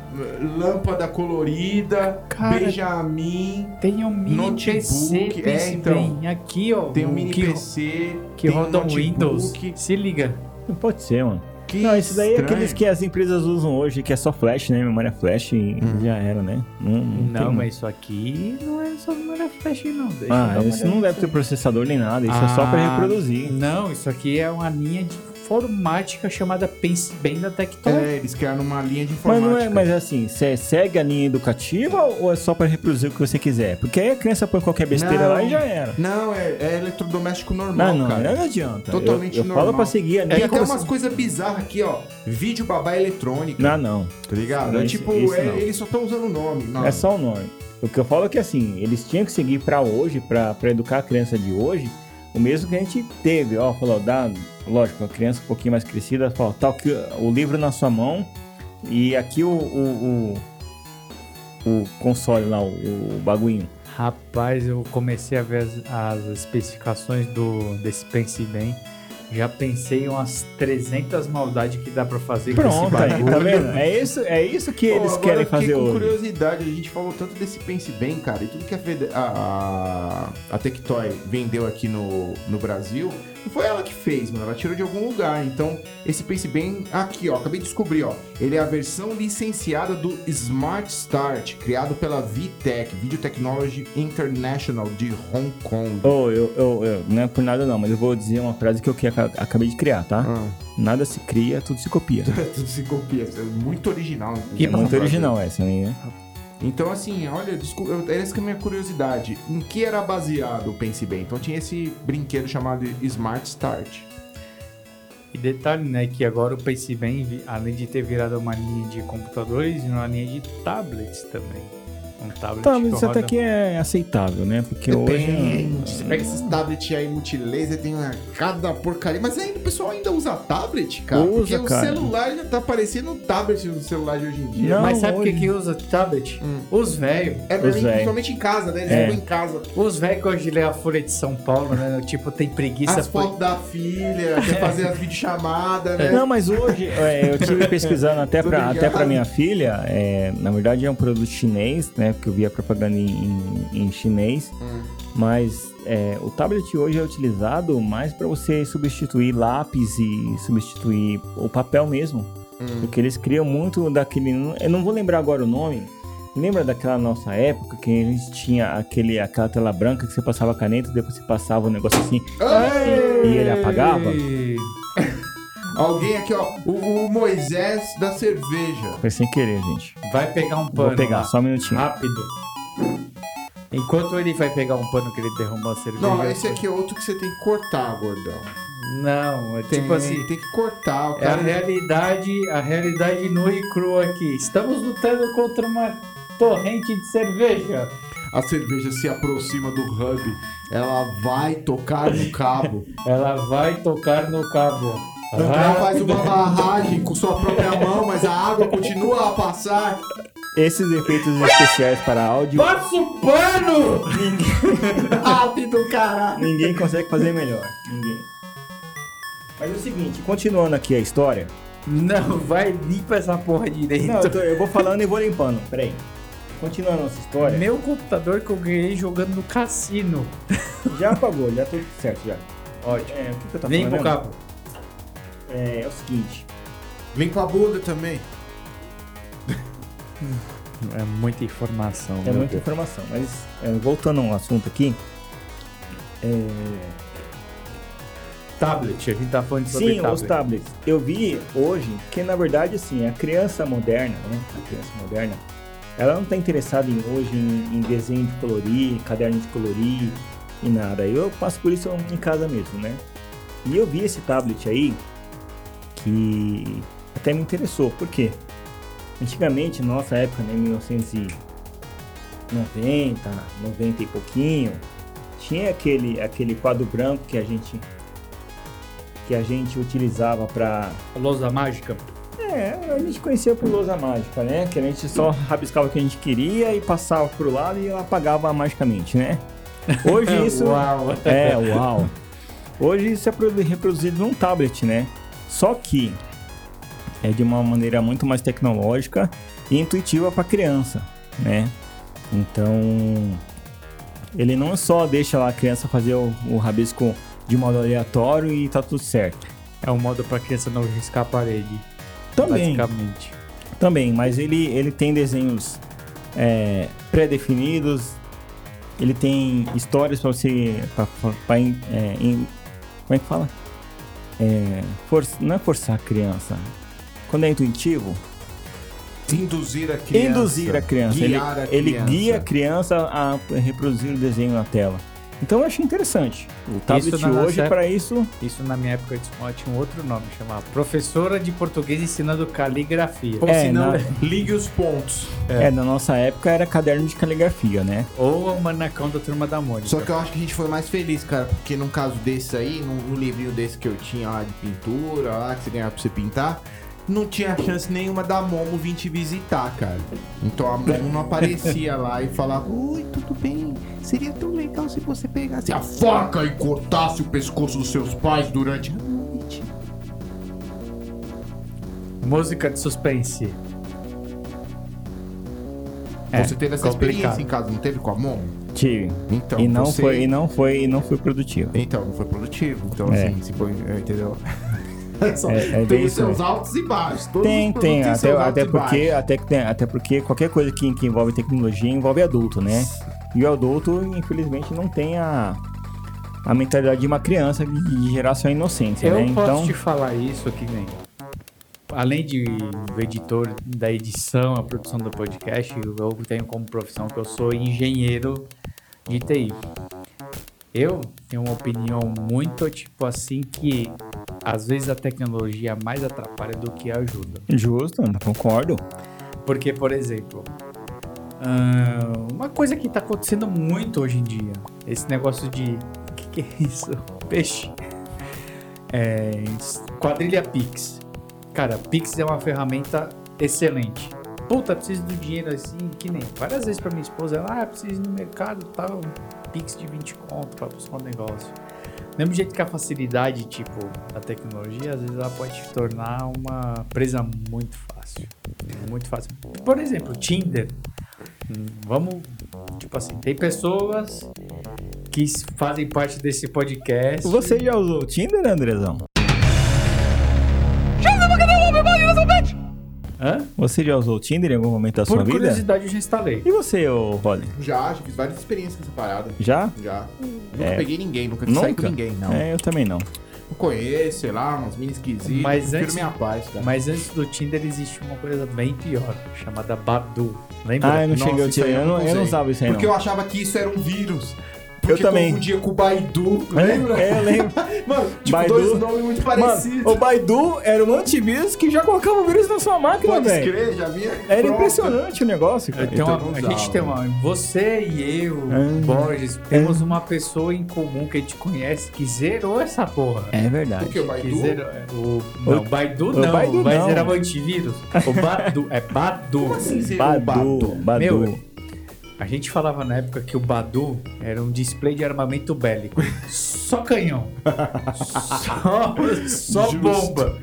lâmpada colorida, Cara, Benjamin, Tem um mini Notebook, PC, é, então. bem, aqui ó. tem um mini que, PC, que roda um. Windows. Se liga. Não pode ser, mano. Que não, isso daí é estranho. aqueles que as empresas usam hoje, que é só flash, né? Memória flash e já era, né? Não, não, Não, tem- mas isso aqui não é só memória flash não. Deixa Ah, isso não deve ter processador nem nada, isso é só pra Ah, reproduzir. Não, isso aqui é uma linha de informática chamada Pense Bem da Tectoy. É, eles criaram uma linha de Mas informática. não é, mas assim, você segue a linha educativa ou é só pra reproduzir o que você quiser? Porque aí a criança põe qualquer besteira Não. lá e já era. Não, é, é eletrodoméstico normal, Não, não, cara. não adianta. Totalmente eu, eu normal. falo pra seguir a Tem linha. até como umas coisas bizarras aqui, ó. Vídeo babá eletrônica. Não, não. Tá ligado? Não, é tipo, é- não. eles só estão usando o nome. Não. É só o nome. O que eu falo é que assim, eles tinham que seguir pra hoje, pra educar a criança de hoje, o mesmo que a gente teve, ó, falou, dá, lógico, a criança um pouquinho mais crescida, falou, tá aqui o livro na sua mão e aqui o, o, o, o console lá, o, o. Rapaz, eu comecei a ver as, as especificações do, desse Pense Bem. Já pensei em umas 300 maldades que dá pra fazer com esse Pronto, aí, bagulho. tá vendo? É isso, é isso que Pô, eles querem eu fiquei fazer com hoje. curiosidade, a gente falou tanto desse Pense Bem, cara, e tudo que a, a, a, a Tectoy vendeu aqui no, no Brasil, Não foi ela que fez, mano. Ela tirou de algum lugar. Então, esse Pense Bem, aqui, ó, acabei de descobrir, ó. Ele é a versão licenciada do Smart Start, criado pela VTech, Video Technology International de Hong Kong. Oh, eu, eu, eu- não é por nada não, mas eu vou dizer uma frase que eu que aca- acabei de criar, tá? Ah, Nada se cria, tudo se copia. tudo se copia. É muito original. Que É muito original essa né? Então, assim, olha, desculpa, essa que é a minha curiosidade. Em que era baseado o Pense Bem? Então tinha esse brinquedo chamado Smart Start. E detalhe, né, que agora o Pense Bem, além de ter virado uma linha de computadores, virou uma linha de tablets também. Um tablet Tá, mas isso roda- até que é aceitável, né? Porque hoje... Depende. Você pega esses tablets aí multilaser, tem uma, cada porcaria. Mas ainda o pessoal ainda usa tablet, cara? Usa, Porque cara. o celular já tá parecendo um tablet no celular de hoje em dia. Não, Mas sabe por que hoje- que usa tablet? Hum. Os velhos. É Os pra mim, véio. principalmente em casa, né? Eles É. ficam em casa. Os velhos que hoje lê a Folha de São Paulo, né? Tipo, tem preguiça. As fotos da filha, quer fazer as videochamadas, né? Não, mas hoje é, eu tive pesquisando até pra, até pra minha filha. é, na verdade é um produto chinês, né? Porque eu vi a propaganda em, em- em chinês. Hum. Mas é, o tablet hoje é utilizado mais para você substituir lápis e substituir o papel mesmo. Hum. Porque eles criam muito daquele. Eu não vou lembrar agora o nome. Lembra daquela nossa época que a gente tinha aquele, aquela tela branca que você passava a caneta depois você passava o negócio assim Ei! e ele apagava? Alguém aqui, ó. O, o Moisés da cerveja. Foi sem querer, gente. Vai pegar um pano. Vou pegar, só um minutinho. Rápido. Enquanto ele vai pegar um pano que ele derrubou a cerveja. Não, esse aqui é outro que você tem que cortar, gordão. Não, é Tem, tipo assim. tem que cortar. O É a cara realidade, a realidade nua e crua aqui. Estamos lutando contra uma torrente de cerveja. a cerveja se aproxima do hub, ela vai tocar no cabo. Ela vai tocar no cabo. Ela faz uma barragem com sua própria mão, mas a água continua a passar. Esses efeitos especiais para áudio, Passa o pano! Rápido, cara! ninguém consegue fazer melhor. Ninguém. Mas é o seguinte, continuando aqui a história. Não, vai limpa essa porra direito. Não, eu, tô- eu vou falando e vou limpando. Peraí. Continuando a nossa história. Meu computador que eu ganhei jogando no cassino. Já apagou, já tudo certo já. Ótimo. É, o que, que eu tô Vem falando? pro mesmo? É, é o seguinte. Limpa a bunda também. É muita informação. É muita informação, mas é, voltando ao assunto aqui. É, Tablet, a gente tá falando sobre sim, tablet. os tablets. Eu vi hoje que, na verdade, assim, a criança moderna, né? A criança moderna, ela não tá interessada em, hoje em, em desenho de colorir, caderno de colorir e nada. Eu passo por isso em casa mesmo, né? E eu vi esse tablet aí que até me interessou. Por quê? Antigamente, nossa época, né, 1990, 90 e pouquinho, tinha aquele, aquele quadro branco que a gente que a gente utilizava para Lousa mágica. é, a gente conhecia por lousa mágica, né? Que a gente só rabiscava o que a gente queria e passava pro lado e ela apagava magicamente, né? Hoje isso Uau. é, uau. Hoje isso é produ- reproduzido num tablet, né? Só que é de uma maneira muito mais tecnológica e intuitiva para criança, né? Então, ele não só deixa a criança fazer o, o rabisco de modo aleatório e tá tudo certo. É um modo pra criança não riscar a parede. Também, Basicamente. também, mas ele, ele tem desenhos é, pré-definidos, ele tem histórias para você, pra, pra- pra é, in- como é que fala? É, for- não é forçar a criança. Quando é intuitivo, Induzir a criança. induzir a criança. Ele, a ele criança. guia a criança a reproduzir o desenho na tela. Então eu achei interessante. O tablet nossa hoje, para isso, Isso na minha época de escola tinha um outro nome, chamava Professora de Português ensinando caligrafia. Ou É, se não, na- ligue os pontos. é. na nossa época era caderno de caligrafia, né? Ou o manacão da turma da Mônica. Só que eu acho que a gente foi mais feliz, cara, porque num caso desse aí, num, num livrinho desse que eu tinha lá de pintura, lá que você ganhava pra você pintar, não tinha chance nenhuma da Momo vir te visitar, cara. Então a Momo não aparecia lá e falava: Oi, tudo bem? Seria tão legal se você pegasse a faca e cortasse o pescoço dos seus pais durante a noite. Música de suspense. É, você teve essa complicado. experiência em casa, não teve com a Mon? Tive. Então, e não você- foi, e não foi, e não foi produtivo. Então, não foi produtivo. Então, É. assim, se foi, é, entendeu? É- é tem os seus altos e baixos. Todos Tem, tem, até, até porque, até, que tem- até porque qualquer coisa que, que envolve tecnologia envolve adulto, né? E o adulto, infelizmente, não tem a, a mentalidade de uma criança de, de gerar sua inocência, Eu né? posso Então, te falar isso que nem. Além de o editor da edição, a produção do podcast, eu tenho como profissão que eu sou engenheiro de TI. Eu tenho uma opinião muito tipo assim que às vezes a tecnologia mais atrapalha do que ajuda. justo, concordo. Porque, por exemplo, ah, uma coisa que tá acontecendo muito hoje em dia, esse negócio de. O que, que é isso? Peixe. É, quadrilha Pix. Cara, Pix é uma ferramenta excelente. Puta, preciso do dinheiro assim, que nem. Várias vezes pra minha esposa, ela, ah, preciso ir no mercado tal, Pix de 20 conto pra buscar um negócio. Mesmo jeito que a facilidade, tipo, da tecnologia, às vezes ela pode te tornar uma presa muito fácil. Muito fácil. Por exemplo, Tinder. Vamos, tipo assim, tem pessoas que fazem parte desse podcast. Você já usou o Tinder, Andrezão? Hã? Você já usou o Tinder em algum momento da Por sua vida? curiosidade, eu já instalei. E você, ô Rolly? Já, já fiz várias experiências com essa parada. Já? Já. Nunca É. peguei ninguém, nunca saí Nunca? com ninguém, não. É, eu também não. Não conheço, sei lá, umas minas esquisitas. Mas antes- minha paz, cara. Mas antes do Tinder existe uma coisa bem pior, chamada Badu. Lembra? Ah, eu não Nossa, cheguei ao Tinder. Eu não, eu não usava isso aí, Porque não. eu achava que isso era um vírus. Porque Eu também. confundia com o Baidu, lembra? É, eu lembro. Mano, tipo, Baidu- dois nomes muito parecidos. Mano, o Baidu era um antivírus que já colocava o vírus na sua máquina, Pode velho. escrever, já vinha. Era pronto. impressionante o negócio, cara. Então, Então a, gente tem uma. Você e eu, Ah. Borges, temos uma pessoa em comum que a gente conhece que zerou essa porra. É verdade. O que, o Que Baidu? zerou, é, o, não, o Baidu o não. Baidu vai não. zerar o antivírus. O Badu. É Badu. Como assim zerou o Badu, Badu? Badu. Meu, A gente falava na época que o Badu era um display de armamento bélico. Só canhão. Só, só bomba.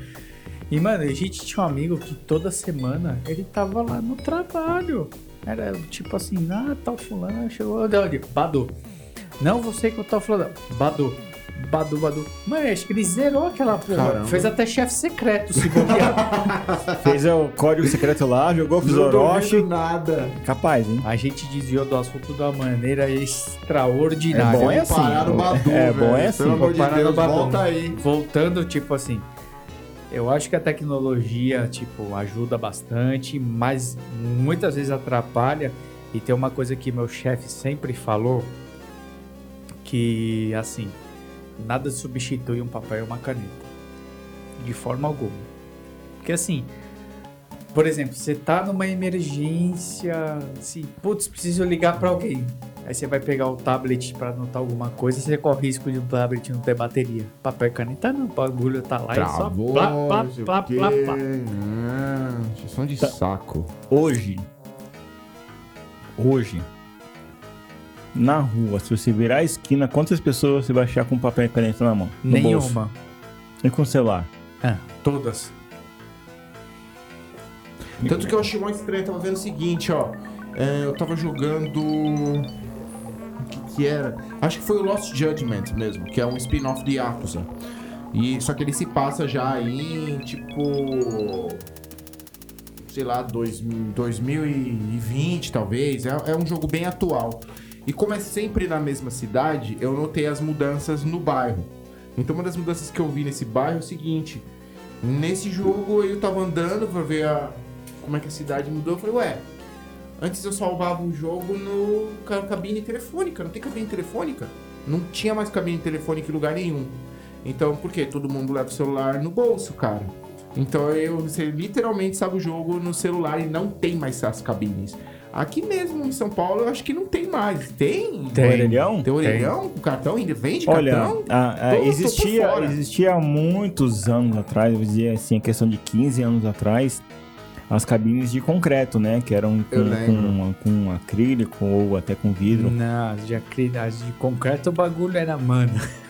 E, mano, a gente tinha um amigo que toda semana ele tava lá no trabalho. Era tipo assim, ah, tal fulano chegou. De onde? Badu. Não você que eu tava falando. Badu. Badu, Badu. Mano, acho que ele zerou aquela porra. Caramba. Fez até chefe secreto, se. Fez o código secreto lá, jogou pro Não Orochi. nada. Capaz, hein? A gente desviou do assunto de uma maneira extraordinária. É bom, é assim. parar no Badu, É bom, é assim. Pelo amor de Deus, Badu. volta aí. Voltando, tipo assim, eu acho que a tecnologia, tipo, ajuda bastante, mas muitas vezes atrapalha. E tem uma coisa que meu chefe sempre falou, que, assim, nada substitui um papel e uma caneta. De forma alguma. Porque, assim, por exemplo, você tá numa emergência, assim, putz, preciso ligar pra alguém. Aí você vai pegar o tablet pra anotar alguma coisa, você corre risco de o tablet não ter bateria. Papel e caneta não, o bagulho tá lá Travou, e só plá, plá, o plá, plá, plá. Ah, de Tá. saco. Hoje, hoje, na rua, se você virar a esquina, quantas pessoas você vai achar com papel e caneta na mão? No bolso? Nenhuma. E com o celular? Ah, todas. Tanto que eu achei mais estranho, eu tava vendo o seguinte, ó. É, eu tava jogando. O que, que era? Acho que foi o Lost Judgment mesmo, que é um spin-off de Yakuza. E, só que ele se passa já em tipo. Sei lá, dois, 2020 talvez. É, é um jogo bem atual. E como é sempre na mesma cidade, eu notei as mudanças no bairro. Então uma das mudanças que eu vi nesse bairro é o seguinte. Nesse jogo eu tava andando pra ver a, como é que a cidade mudou. Eu falei, ué, antes eu salvava o jogo no ca- cabine telefônica. Não tem cabine telefônica? Não tinha mais cabine telefônica em lugar nenhum. Então, por quê? Todo mundo leva o celular no bolso, cara. Então eu, você literalmente sabe o jogo no celular e não tem mais as cabines. Aqui mesmo em São Paulo eu acho que não tem mais. Tem? Tem. orelhão? Tem orelhão? O cartão ainda vende Olha, cartão? a- a- Tô- tô por existia, existia há muitos anos atrás, eu dizia assim, a questão de 15 anos atrás, as cabines de concreto, né? Que eram com, com, com acrílico ou até com vidro. Não, as de, acri- as de concreto o bagulho era mano.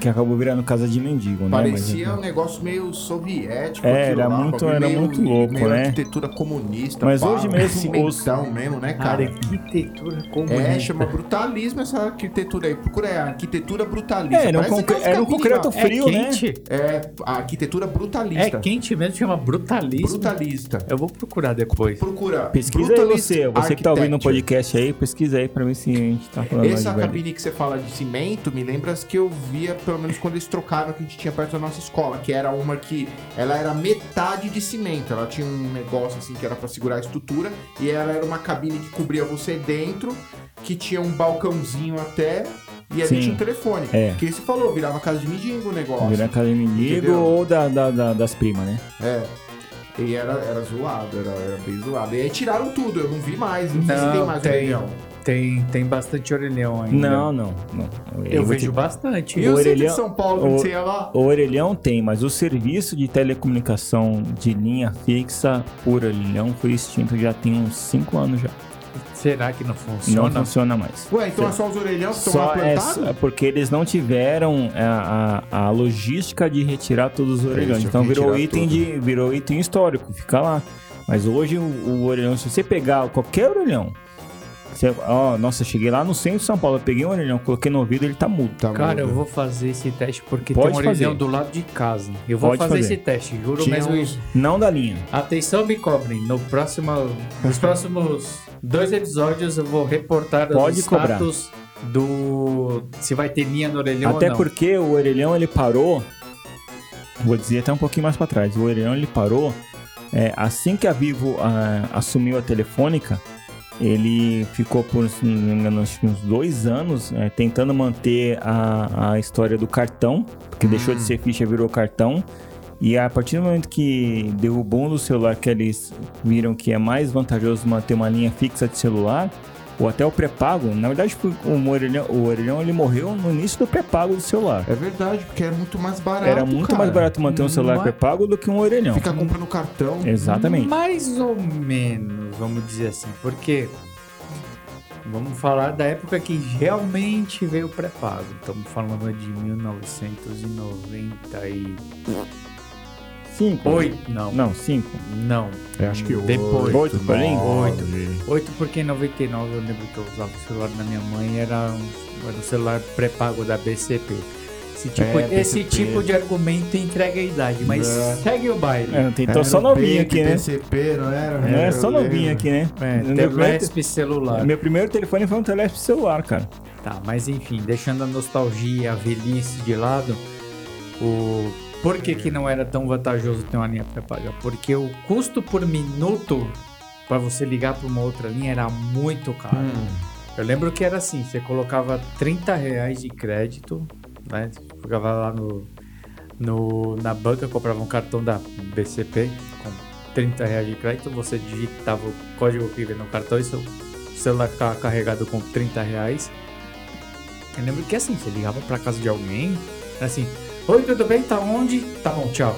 que acabou virando casa de mendigo, né? Parecia Mas, um negócio meio soviético. É, era lá, muito- era meio- muito louco, meio né? arquitetura comunista. Mas pá, hoje mesmo cimentão mesmo, né, cara? Arquitetura comunista. É, chama brutalismo essa arquitetura aí. Procura aí, arquitetura brutalista. É, era um, concre- era um concreto ó. frio, é né? quente? É, a arquitetura É brutalista. quente mesmo, chama brutalismo. Brutalista. Eu vou procurar depois. Procura. Pesquisa aí você, você que tá ouvindo o Architecture. podcast aí, pesquisa aí pra ver se a gente tá falando Essa cabine que você fala de cimento me lembra as que eu via, pelo menos quando eles trocaram que a gente tinha perto da nossa escola, que era uma que ela era metade de cimento. Ela tinha um negócio assim que era pra segurar a estrutura e ela era uma cabine que cobria você dentro, que tinha um balcãozinho até e ali Sim. tinha um telefone. É. Que você falou, virava casa de mendigo o negócio. Virar casa de mendigo ou da, da- da- das primas, né? É. E era, era zoado, era, era bem zoado. E aí tiraram tudo, eu não vi mais, não, sei se tem mais tem, orelhão. Tem, tem bastante orelhão ainda. Não, não, não. Eu vou vejo te- bastante. E o centro de orelhão- São Paulo, o- você ia lá? O orelhão tem, mas o serviço de telecomunicação de linha fixa por orelhão foi extinto já tem uns 5 anos já. Será que não funciona? Não funciona mais. Ué, então é só os orelhões que Só é, é porque eles não tiveram a, a, a logística de retirar todos os orelhões. Então que virou item, tudo. de, virou item histórico, fica lá. Mas hoje o, o orelhão, se você pegar qualquer orelhão, você, ó, nossa, cheguei lá no centro de São Paulo, eu peguei um orelhão, coloquei no ouvido, ele tá mudo. Tá Cara, eu mudo. vou fazer esse teste porque Pode tem um orelhão fazer. do lado de casa. Eu vou Pode fazer, fazer. esse teste, juro Tinha mesmo uns- isso. Não da linha. Atenção, me cobrem. No próximo, nos próximos dois episódios eu vou reportar Pode os cobrar. status do se vai ter linha no orelhão Até ou não. porque o orelhão ele parou. Vou dizer até um pouquinho mais para trás. O orelhão ele parou é, assim que a Vivo ah, assumiu a telefônica. Ele ficou por se não me engano, uns dois anos é, tentando manter a, a história do cartão, porque deixou de ser ficha e virou cartão. E a partir do momento que deu o boom do celular, que eles viram que é mais vantajoso manter uma linha fixa de celular, ou até o pré-pago, na verdade foi o orelhão, o orelhão ele morreu no início do pré-pago do celular. É verdade, porque era muito mais barato. Era muito cara. mais barato manter um celular Mas- pré-pago do que um orelhão. Ficar comprando cartão. Exatamente. Mais ou menos, vamos dizer assim, porque vamos falar da época que realmente veio o pré-pago. Estamos falando de 1998. Cinco. Não, Não, cinco. não. Eu acho que Depois. Oito, por aí? nove. Oito porque em 99 eu lembro que eu usava o celular da minha mãe era um, era um celular pré-pago da BCP. Esse tipo, É, esse BCP. tipo de argumento entrega a idade, mas É. segue o baile. É, Era só novinho aqui, né? PCP, não era? É, Eu só novinho aqui, né? É, meu, primeiro, Telesp celular. meu primeiro telefone foi um telesp celular, cara. Tá, mas enfim, deixando a nostalgia, a velhice de lado, o por que, que não era tão vantajoso ter uma linha pré-paga? Porque o custo por minuto para você ligar para uma outra linha era muito caro. Hum. Eu lembro que era assim, você colocava 30 reais de crédito, né? Ficava lá no, no, na banca, comprava um cartão da BCP com 30 reais de crédito, você digitava o código que vem no cartão e seu celular ficava carregado com 30 reais. Eu lembro que assim, você ligava pra casa de alguém, assim, oi, tudo bem? Tá onde? Tá bom, tchau.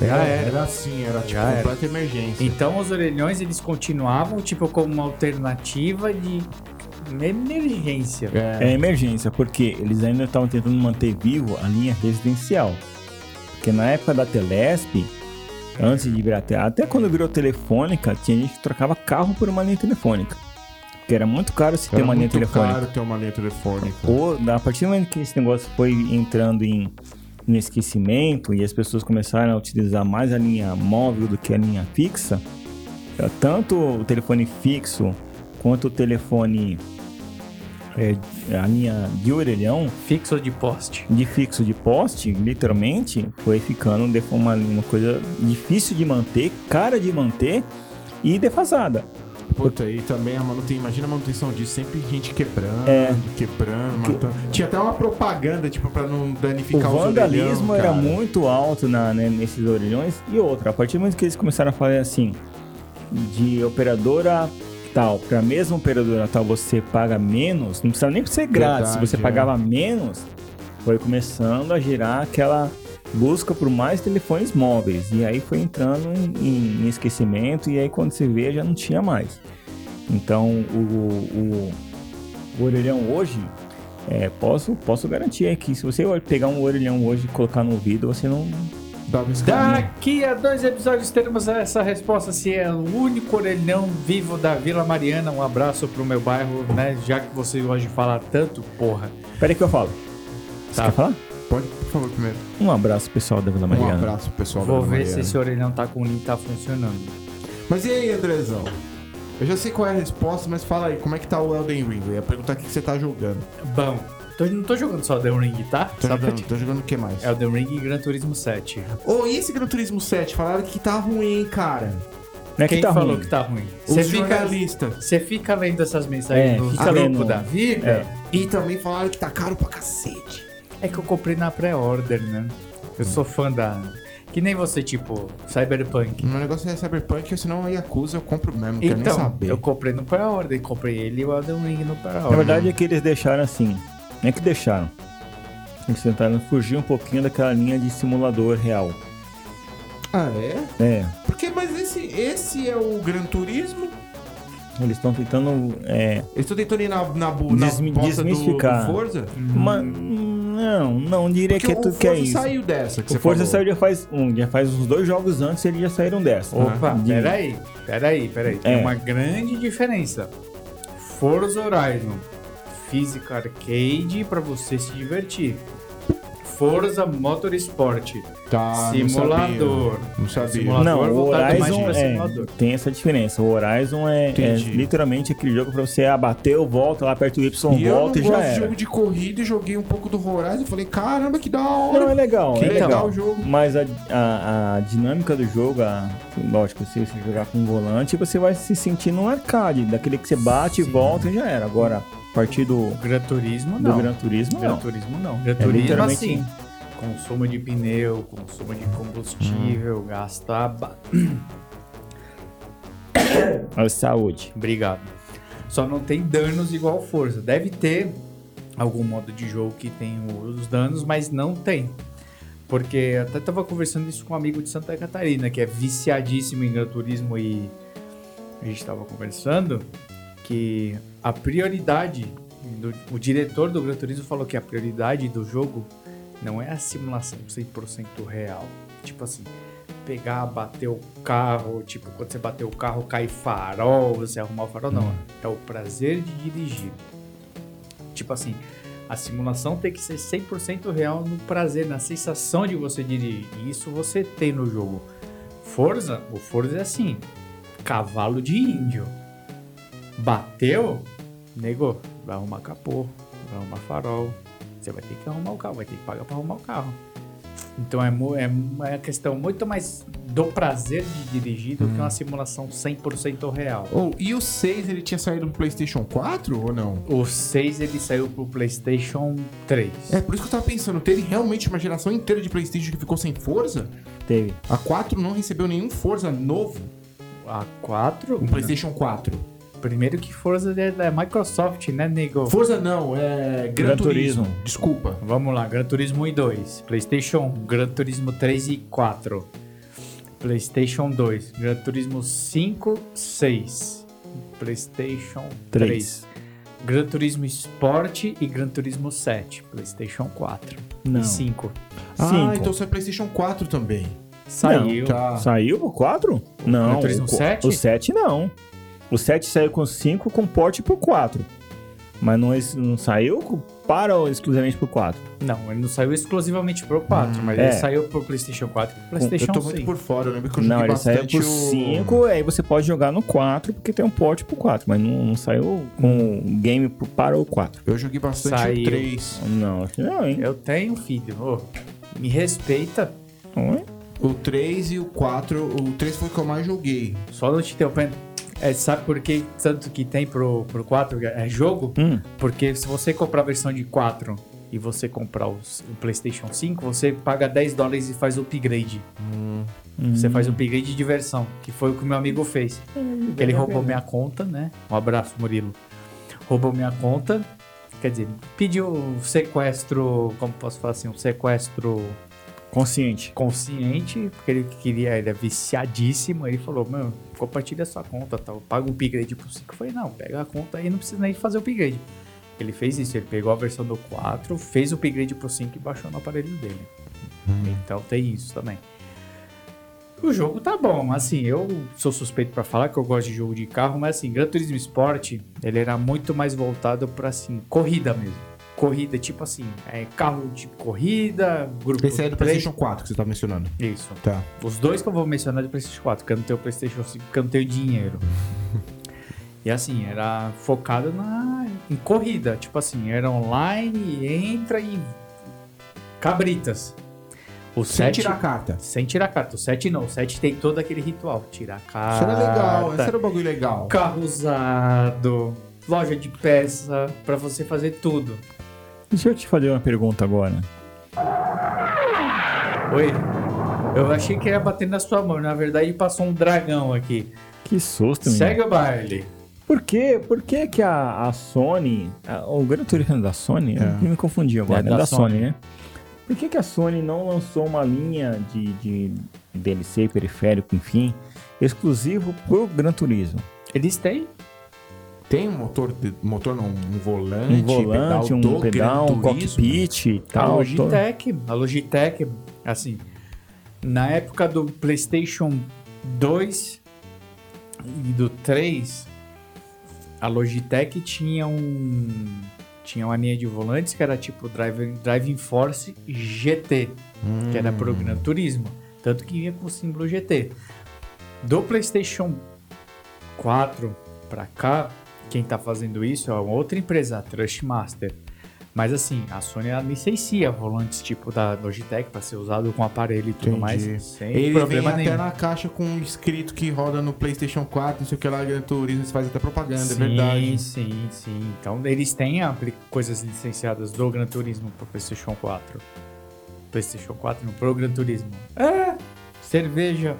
Já Era, era. era assim, era tipo Já era. completa emergência. Então os orelhões eles continuavam tipo como uma alternativa de emergência. É emergência, porque eles ainda estavam tentando manter vivo a linha residencial. Porque na época da Telesp, antes de virar te- até quando virou telefônica, tinha gente que trocava carro por uma linha telefônica. Porque era muito caro se ter Era uma linha muito telefônica. caro ter uma linha telefônica. Ou, a partir do momento que esse negócio foi entrando em, em esquecimento e as pessoas começaram a utilizar mais a linha móvel do que a linha fixa, eh, tanto o telefone fixo quanto o telefone, eh, a linha de orelhão, Fixo de poste. de fixo de poste, literalmente, foi ficando de- uma, uma coisa difícil de manter, cara de manter e defasada. Puta, e também a manutenção, imagina a manutenção disso, sempre gente quebrando, É. quebrando, matando. Tinha até uma propaganda, tipo, pra não O danificar os vandalismo orelhão, era muito alto na, né, nesses orelhões. E outra, a partir do momento que eles começaram a falar assim, de operadora tal, para a mesma operadora tal você paga menos, não precisa nem ser grátis, Verdade, você é. pagava menos, foi começando a gerar aquela busca por mais telefones móveis. E aí foi entrando em, em- esquecimento, e aí quando se vê já não tinha mais. Então o, o, o orelhão hoje, É, posso, posso garantir que se você pegar um orelhão hoje e colocar no ouvido, você não. Escalinha. Daqui a dois episódios teremos essa resposta se é o único orelhão vivo da Vila Mariana. Um abraço pro meu bairro, né? Já que você hoje fala tanto, porra. Pera aí que eu falo. Você Tá. quer falar? Pode, por favor, primeiro. Um abraço, pessoal da Vila Um Mariana. abraço, pessoal. da Vou Dona ver se Mariana. esse orelhão tá com o link tá funcionando. Mas e aí, Andrezão? Eu já sei qual é a resposta, mas fala aí, como é que tá o Elden Ring? Eu ia perguntar o que você tá jogando. Bom, tô, não tô jogando só Elden Ring, tá? Tô jogando, te- tô jogando o que mais? Elden Ring e Gran Turismo 7. Ô, e esse Gran Turismo 7? Falaram que tá ruim, hein, cara? Não é Quem que tá falou ruim. que tá ruim? Você fica, você fica lendo essas mensagens É, no fica grupo lendo. da vida? É. E também falaram que tá caro pra cacete. É que eu comprei na pré-order, né? Eu sou fã da... Que nem você, tipo, Cyberpunk. O meu negócio é Cyberpunk, senão a Yakuza eu compro mesmo, não quero nem Então, saber. eu comprei no pré-order. Comprei ele e o Elden Ring no pré-order. Na verdade é que eles deixaram assim. Não é que deixaram. Eles tentaram fugir um pouquinho daquela linha de simulador real. Ah, é? É. Porque, mas esse, esse é o Gran Turismo? Eles estão tentando. É, Eles estão tentando ir na, na, bu- na Desmi- bosta do, desmistificar. do Forza? ma- não, não diria Porque que é o tudo que é Forza isso. saiu dessa que O você Forza falou. saiu já faz um, já faz uns dois jogos antes eles já saíram dessa. Opa, De- peraí, peraí, peraí. Tem É. uma grande diferença. Forza Horizon, física arcade pra você se divertir. Forza Motorsport, Tá, simulador. Não sabia. Simulador Não, o voltado mais Horizon é, simulador. tem essa diferença. O Horizon é, é literalmente aquele jogo pra você abater, volta lá perto do Y, E eu não volta e gosto já de era. jogo de corrida e joguei um pouco do Horizon e falei, caramba, que da hora. Não, é legal, Que é legal legal. o jogo. Mas a, a, a dinâmica do jogo, a, lógico, se você jogar com volante, você vai se sentir num arcade, daquele que você bate, Sim. volta e já era. Agora, partir do, Gran Turismo do não. Gran Turismo, Gran não. Turismo não. Gran É Turismo literalmente- assim. Consumo de pneu, consumo de combustível, ba- É saúde. Obrigado. Só não tem danos igual Forza. Deve ter algum modo de jogo que tem os danos, mas não tem. Porque até tava conversando isso com um amigo de Santa Catarina, que é viciadíssimo em Gran Turismo e a gente tava conversando que a prioridade do, o diretor do Gran Turismo falou que a prioridade do jogo não é a simulação 100% real. Tipo assim, pegar, bater o carro, tipo, quando você bater o carro, cai farol, você arrumar o farol, não. É o prazer de dirigir. Tipo assim, a simulação tem que ser 100% real no prazer, na sensação de você dirigir. E isso você tem no jogo. Forza, o Forza é assim, cavalo de índio. Bateu, negou, vai arrumar capô, vai arrumar farol. Você vai ter que arrumar o carro, vai ter que pagar pra arrumar o carro. Então é, mu- é uma questão muito mais do prazer de dirigir do que uma simulação 100% real. Oh, e o 6 ele tinha saído no PlayStation 4 ou não? O 6 ele saiu pro PlayStation 3. É, por isso que eu tava pensando, teve realmente uma geração inteira de PlayStation que ficou sem Forza? Teve. A 4 não recebeu nenhum Forza novo A 4? no PlayStation 4. Primeiro que Forza é da Microsoft, né, nego? Forza não, é Gran, Gran Turismo. Turismo. Desculpa. Vamos lá, Gran Turismo 1 e 2. PlayStation 1, Gran Turismo 3 e 4. PlayStation 2, Gran Turismo 5, 6. PlayStation 3. Três. Gran Turismo Sport e Gran Turismo 7. PlayStation 4. Não. E 5. Ah, Cinco. então saiu PlayStation 4 também. Saiu. Tá. Saiu o 4? Não. Gran Turismo o, co- 7? O 7 não. O 7 saiu com 5 com porte pro 4. Mas não, não saiu com- para ou exclusivamente pro 4. Não, ele não saiu exclusivamente pro 4, mas é. ele saiu pro PlayStation 4 e pro PlayStation eu tô muito 5. por fora, eu lembro que eu joguei Não, ele saiu bastante pro o... 5, aí você pode jogar no 4, porque tem um porte pro 4, mas não, não saiu com game pro- para o 4. Eu joguei bastante Saiu. o 3. Não, acho que não, hein? Eu tenho, filho. Ô, me respeita. Não é? O 3 e o 4. O 3 foi o que eu mais joguei. Só não te interrompendo. É, sabe por que tanto que tem pro, pro 4 é jogo? Hum, Porque se você comprar a versão de 4 e você comprar os- o PlayStation 5, você paga 10 dólares e faz o upgrade. Você faz o upgrade de versão, que foi o que o meu amigo fez. Ele roubou minha conta, né? Um abraço, Murilo. Roubou minha conta. Quer dizer, pediu um sequestro, como posso falar assim, um sequestro consciente. consciente, porque ele queria, ele é viciadíssimo. Aí ele falou, mano, compartilha a sua conta, tal. Paga o upgrade pro 5. Eu falei, não, pega a conta aí, não precisa nem fazer o upgrade. Ele fez isso, ele pegou a versão do 4, fez o upgrade pro 5 e baixou no aparelho dele. Então tem isso também. O jogo tá bom, assim, eu sou suspeito pra falar que eu gosto de jogo de carro, mas assim, Gran Turismo Sport, ele era muito mais voltado pra assim, corrida mesmo. Corrida, tipo assim, é carro de corrida, grupo Esse aí é do três- PlayStation 4 que você tava mencionando. Isso. Tá. Os dois que eu vou mencionar é do PlayStation 4, porque eu não tenho PlayStation 5, porque eu não tenho dinheiro. e assim, era focado na, em corrida. Tipo assim, era online, entra e. Cabritas. O Sem 7. tirar carta. Sem tirar carta. O 7 não. O 7 tem todo aquele ritual. Tirar Isso carta. era legal, esse era o bagulho legal. Carro usado. Loja de peça. Pra você fazer tudo. Deixa eu te fazer uma pergunta agora. Oi? Eu achei que ia bater na sua mão. Na verdade, passou um dragão aqui. Que susto, menino. Segue o baile. Por que, por que, que a, a Sony, a- o Gran Turismo é da Sony, eu me confundi agora, É é da da, Sony. Sony, né? Por que, que a Sony não lançou uma linha de, de DLC, periférico, enfim, exclusivo pro Gran Turismo? Eles têm. Tem um motor, de- motor não, um volante, Um volante, um do pedal, um Turismo. cockpit e A tal. Logitech, a Logitech, assim, na época do PlayStation 2 e do 3, a Logitech tinha um tinha uma linha de volantes que era tipo Driving, Driving Force GT, que era pro Gran Turismo, tanto que vinha com o símbolo GT. Do PlayStation 4 pra cá, quem tá fazendo isso é uma outra empresa, a Trustmaster. Mas assim, a Sony ela licencia volantes tipo da Logitech para ser usado com aparelho e tudo Entendi. mais, sem Ele problema vem nenhum. até na caixa com um escrito que roda no PlayStation 4, não sei o que lá, Gran Turismo, você faz até propaganda, sim, é verdade. Sim, sim. Então eles têm coisas licenciadas do Gran Turismo pro PlayStation 4. PlayStation 4 no pro Gran Turismo. É, cerveja.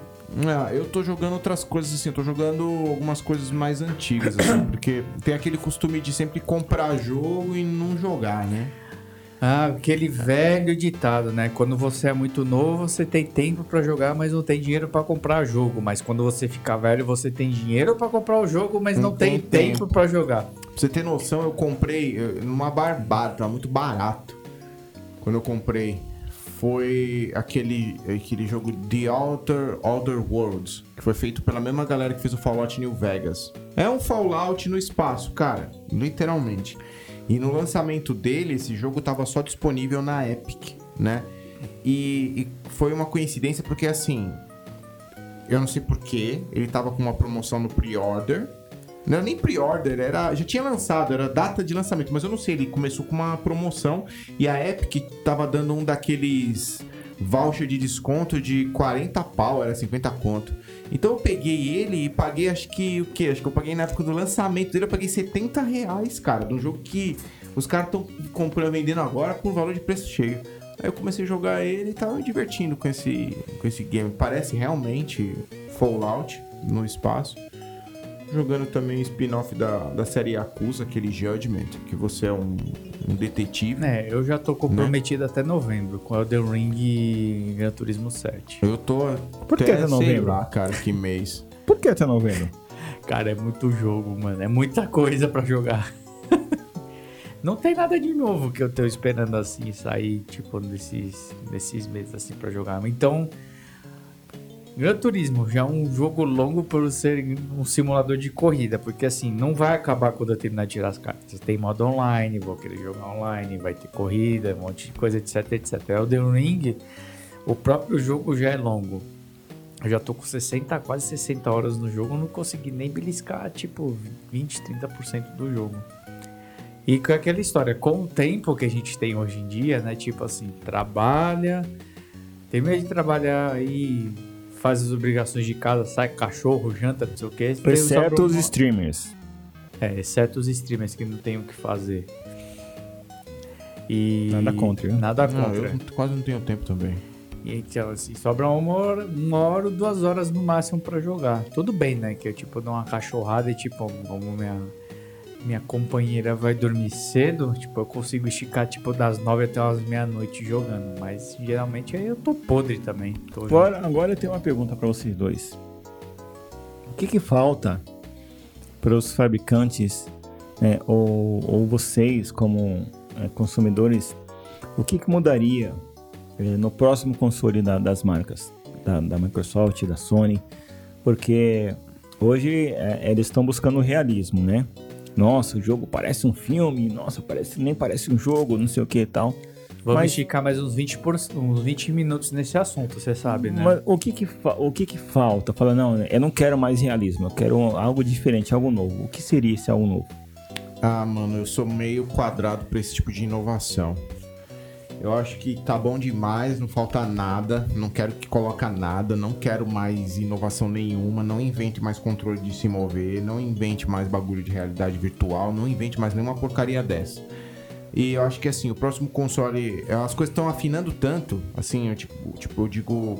Ah, eu tô jogando outras coisas assim, eu tô jogando algumas coisas mais antigas, assim, porque tem aquele costume de sempre comprar jogo e não jogar, né? Ah, aquele velho ditado, né? Quando você é muito novo, você tem tempo pra jogar, mas não tem dinheiro pra comprar jogo. Mas quando você ficar velho, você tem dinheiro pra comprar o jogo, mas não, Não tem, tem tempo pra jogar. Pra você ter noção, eu comprei eh, numa barbada, tava muito barato. Quando eu comprei, foi aquele, aquele jogo The Outer, Outer Worlds, que foi feito pela mesma galera que fez o Fallout New Vegas. É um Fallout no espaço, cara, literalmente. E no lançamento dele, esse jogo tava só disponível na Epic, né? E, e foi uma coincidência porque assim, eu não sei porquê, ele tava com uma promoção no pre-order. Não era nem pre-order, era, já tinha lançado, era data de lançamento, mas eu não sei, ele começou com uma promoção e a Epic tava dando um daqueles voucher de desconto de 40 pau, era 50 conto. Então eu peguei ele e paguei, acho que o quê? Acho que eu paguei na época do lançamento dele, eu paguei 70 reais, cara, de um jogo que os caras estão comprando, vendendo agora com valor de preço cheio. Aí eu comecei a jogar ele e tava me divertindo com esse, com esse game. Parece realmente Fallout no espaço. Jogando também o spin-off da, da série Yakuza, aquele Judgment, que você é um, um detetive. É, eu já Né? tô comprometido até novembro com Elden Ring e Gran Turismo 7. Eu tô Por que até, novembro? lá, cara, que mês. Por que até novembro? Cara, é muito jogo, mano. É muita coisa pra jogar. Não tem nada de novo que eu tô esperando assim sair, tipo, nesses, nesses meses assim pra jogar. Então, Gran Turismo já é um jogo longo por ser um simulador de corrida, porque assim, não vai acabar quando eu terminar de tirar as cartas. Tem modo online, vou querer jogar online, vai ter corrida, um monte de coisa, etc, etc. Elden Ring, o próprio jogo já é longo. Eu já tô com 60, quase 60 horas no jogo, não consegui nem beliscar, tipo, 20, 30% do jogo. E com aquela história, com o tempo que a gente tem hoje em dia, né? Tipo assim, trabalha, termina de trabalhar aí, faz as obrigações de casa, sai cachorro, janta, não sei o que. Exceto os streamers. É, exceto os streamers que não tem o que fazer. E... Nada contra, viu? Nada Não, contra. eu quase não tenho tempo também. E então, assim, sobra uma hora, uma hora ou duas horas no máximo pra jogar. Tudo bem, né? Que eu, tipo, dou uma cachorrada e, tipo, como minha, minha companheira vai dormir cedo, tipo, eu consigo esticar, tipo, das nove até as meia-noite jogando. Mas, geralmente, aí eu tô podre também. Tô Agora, agora eu tenho uma pergunta para vocês dois. O que, que falta para os fabricantes é, ou, ou vocês como é, consumidores, o que, que mudaria é, no próximo console da- das marcas, da, da Microsoft, da Sony? Porque hoje é, eles estão buscando realismo, né? Nossa, o jogo parece um filme, nossa, parece, nem parece um jogo, não sei o que e tal. Vamos Mas- esticar mais uns 20, por, uns 20 minutos nesse assunto, você sabe, né? Mas o que que, o que que falta? Fala, não, eu não quero mais realismo, eu quero algo diferente, algo novo. O que seria esse algo novo? Ah, mano, eu sou meio quadrado pra esse tipo de inovação. Eu acho que tá bom demais, não falta nada, não quero que coloque nada, não quero mais inovação nenhuma, não invente mais controle de se mover, não invente mais bagulho de realidade virtual, não invente mais nenhuma porcaria dessa. E eu acho que assim, o próximo console, as coisas estão afinando tanto, assim, eu, tipo, tipo, eu digo,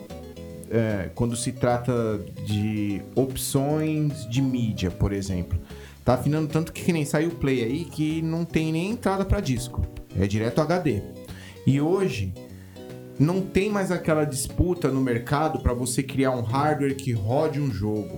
é, quando se trata de opções de mídia, por exemplo. Tá afinando tanto que, que nem saiu o Play aí que não tem nem entrada pra disco. É direto HD. E hoje não tem mais aquela disputa no mercado para você criar um hardware que rode um jogo.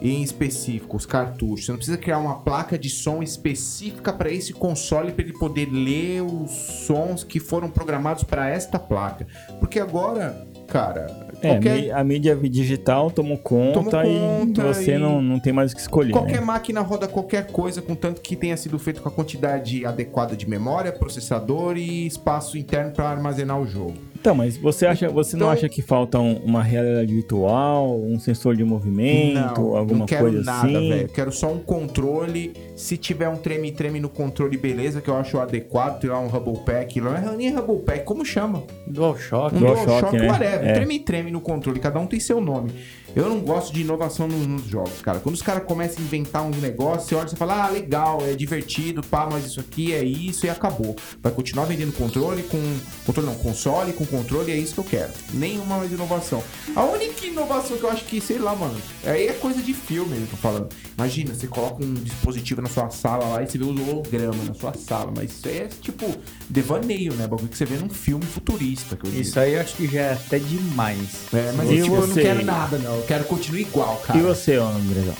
Em específico, os cartuchos. Você não precisa criar uma placa de som específica para esse console para ele poder ler os sons que foram programados para esta placa. Porque agora, cara, É, qualquer a mídia digital tomou conta, Tomou conta e você e- Não, não tem mais o que escolher. Qualquer né? máquina roda qualquer coisa, contanto que tenha sido feito com a quantidade adequada de memória, processador e espaço interno para armazenar o jogo. Então, mas você, acha, você não Então- acha que falta um- uma realidade virtual, um sensor de movimento, não, alguma não quero coisa nada, assim? velho. Quero só um controle. Se tiver um treme-treme no controle, beleza, que eu acho adequado. Ter lá um Hubble Pack. Não é nem Hubble Pack, como chama? DualShock. Um DualShock, DualShock, né? whatever. É. Treme-treme no controle. Cada um tem seu nome. Eu não gosto de inovação nos, nos jogos, cara. Quando os caras começam a inventar um negócio, você olha e você fala, ah, legal, é divertido, pá, mas isso aqui é isso e acabou. Vai continuar vendendo controle com... Controle não, console com controle, é isso que eu quero. Nenhuma mais inovação. A única inovação que eu acho que, sei lá, mano, aí é coisa de filme, eu tô falando. Imagina, você coloca um dispositivo na sua sala lá e você vê o holograma na sua sala. Mas isso aí é, tipo, devaneio, né? Bagulho que você vê num filme futurista, que eu digo. Isso aí eu acho que já é até demais. É, mas eu, tipo, eu não quero nada, não. Eu quero continuar igual, cara. E você, Andrezão?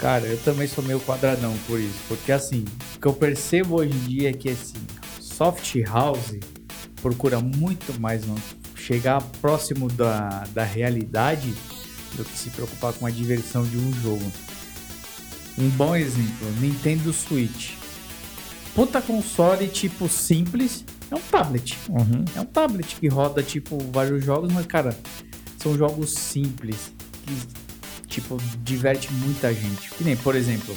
Cara, eu também sou meio quadradão por isso. Porque assim, o que eu percebo hoje em dia é que assim, soft house procura muito mais chegar próximo da, da realidade do que se preocupar com a diversão de um jogo. Um bom exemplo, Nintendo Switch. Puta console tipo simples, é um tablet. Uhum. É um tablet que roda, tipo, vários jogos, mas, cara, são jogos simples que, tipo, diverte muita gente. Que nem, por exemplo,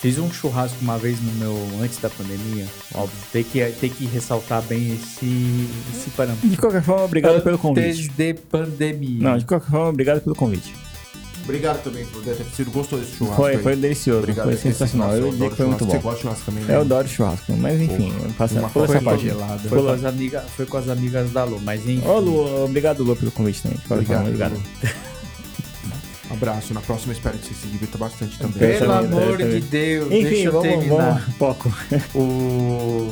fiz um churrasco uma vez no meu. antes da pandemia. Óbvio, tem que, tem que ressaltar bem esse, esse parâmetro. De qualquer forma, obrigado pelo convite. Antes de pandemia. Não, de qualquer forma, obrigado pelo convite. Obrigado também por ter sido gostoso esse churrasco. Foi, aí. foi delicioso, Obrigado foi por sensacional. Eu adoro que foi muito churrasco. Você bom. gosta de churrasco também, né? Eu adoro churrasco, mas enfim, passa Uma pula essa parte. gelada. Foi com, as amigas, foi com as amigas da Lu, mas enfim. Ô, Lu, obrigado, Lu, pelo convite também. Obrigado. obrigado. Abraço. Na próxima, espero que você se divirta bastante também. Pelo também, eu amor também. de Deus, Enfim, deixa eu vamos, terminar. vamos, foco. O...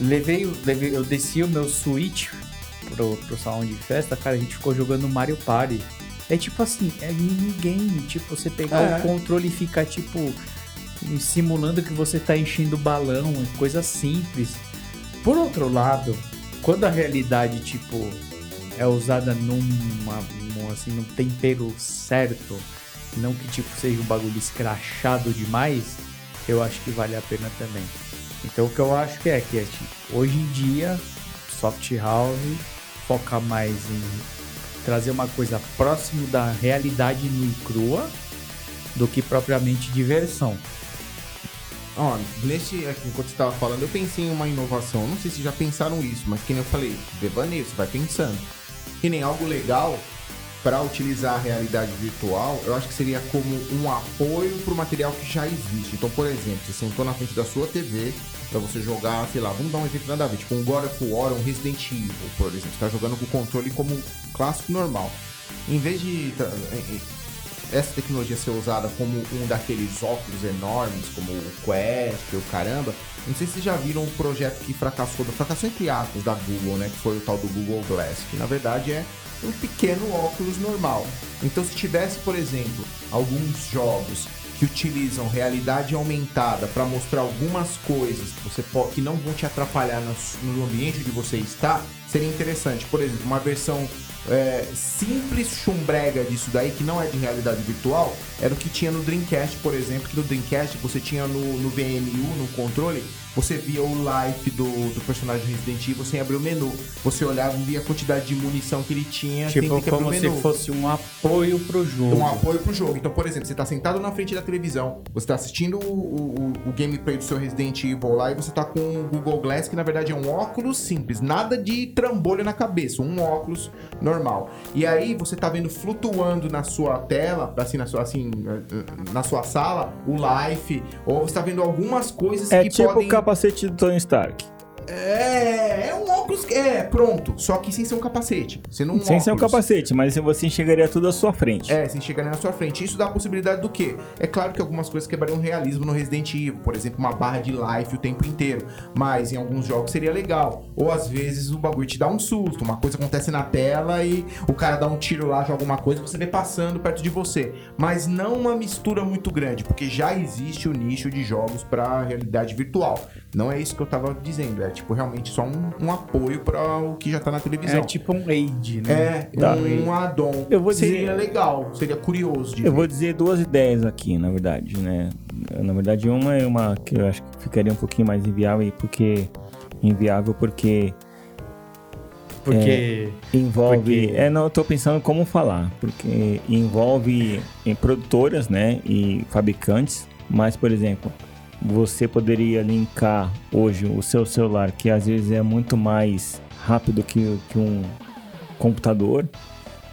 Levei, levei, eu desci o meu Switch pro, pro salão de festa, cara, a gente ficou jogando Mario Party. É tipo assim, é minigame, tipo, você pegar É. o controle e ficar, tipo, simulando que você tá enchendo balão, é coisa simples. Por outro lado, quando a realidade, tipo, é usada numa, num, assim, num tempero certo, não que, tipo, seja um bagulho escrachado demais, eu acho que vale a pena também. Então o que eu acho que é que é tipo, hoje em dia, Soft House foca mais em trazer uma coisa próximo da realidade nua e crua do que propriamente diversão. Ó, aqui, enquanto você tava falando, eu pensei em uma inovação. Não sei se já pensaram isso, mas que nem eu falei, devaneio, você vai pensando. Que nem algo legal para utilizar a realidade virtual, eu acho que seria como um apoio pro material que já existe. Então, por exemplo, você sentou na frente da sua TV para você jogar, sei lá, vamos dar um exemplo nada a ver, tipo um God of War, um Resident Evil, por exemplo. Você tá jogando com o controle como clássico normal. Em vez de essa tecnologia ser usada como um daqueles óculos enormes, como o Quest, o caramba, não sei se vocês já viram um projeto que fracassou, fracassou entre aspas da Google, né? Que foi o tal do Google Glass, que na verdade é um pequeno óculos normal. Então se tivesse, por exemplo, alguns jogos que utilizam realidade aumentada para mostrar algumas coisas que você pode, que não vão te atrapalhar no, no ambiente onde você está, seria interessante. Por exemplo, uma versão é, simples chumbrega disso daí, que não é de realidade virtual, era o que tinha no Dreamcast, por exemplo, que no Dreamcast você tinha no, no VMU, no controle, você via o life do, do personagem Resident Evil sem abrir o menu. Você olhava e via a quantidade de munição que ele tinha Tipo, ter que abrir como se fosse um apoio pro jogo. Um apoio pro jogo. Então, por exemplo, você tá sentado na frente da televisão, você tá assistindo o, o, o gameplay do seu Resident Evil lá e você tá com o Google Glass, que na verdade é um óculos simples, nada de trambolho na cabeça, um óculos normal. E aí você tá vendo flutuando na sua tela, assim, na sua, assim, na sua sala, o life, ou você tá vendo algumas coisas É que tipo podem... o capacete do Tony Stark. É, é um óculos, é, pronto, só que sem ser um capacete, sendo um Sem ser um óculos. capacete, mas você enxergaria tudo à sua frente. É, sem chegar na sua frente. Isso dá a possibilidade do quê? É claro que algumas coisas quebrariam realismo no Resident Evil, por exemplo, uma barra de life o tempo inteiro. Mas em alguns jogos seria legal. Ou às vezes o bagulho te dá um susto, uma coisa acontece na tela e o cara dá um tiro lá, joga alguma coisa, você vê passando perto de você. Mas não uma mistura muito grande, porque já existe o nicho de jogos para realidade virtual. Não é isso que eu tava dizendo, é tipo realmente só um, um apoio para o que já tá na televisão. É tipo um aid, né? É, Tá. um add-on. Eu vou seria dizer- legal, seria curioso de Eu ver. vou dizer duas ideias aqui, na verdade, né? Na verdade, uma é uma que eu acho que ficaria um pouquinho mais inviável, porque inviável porque Porque envolve. Porque- É, não, eu tô pensando como falar, porque envolve em produtoras, né, e fabricantes, mas por exemplo, você poderia linkar hoje o seu celular, que às vezes é muito mais rápido que, que um computador,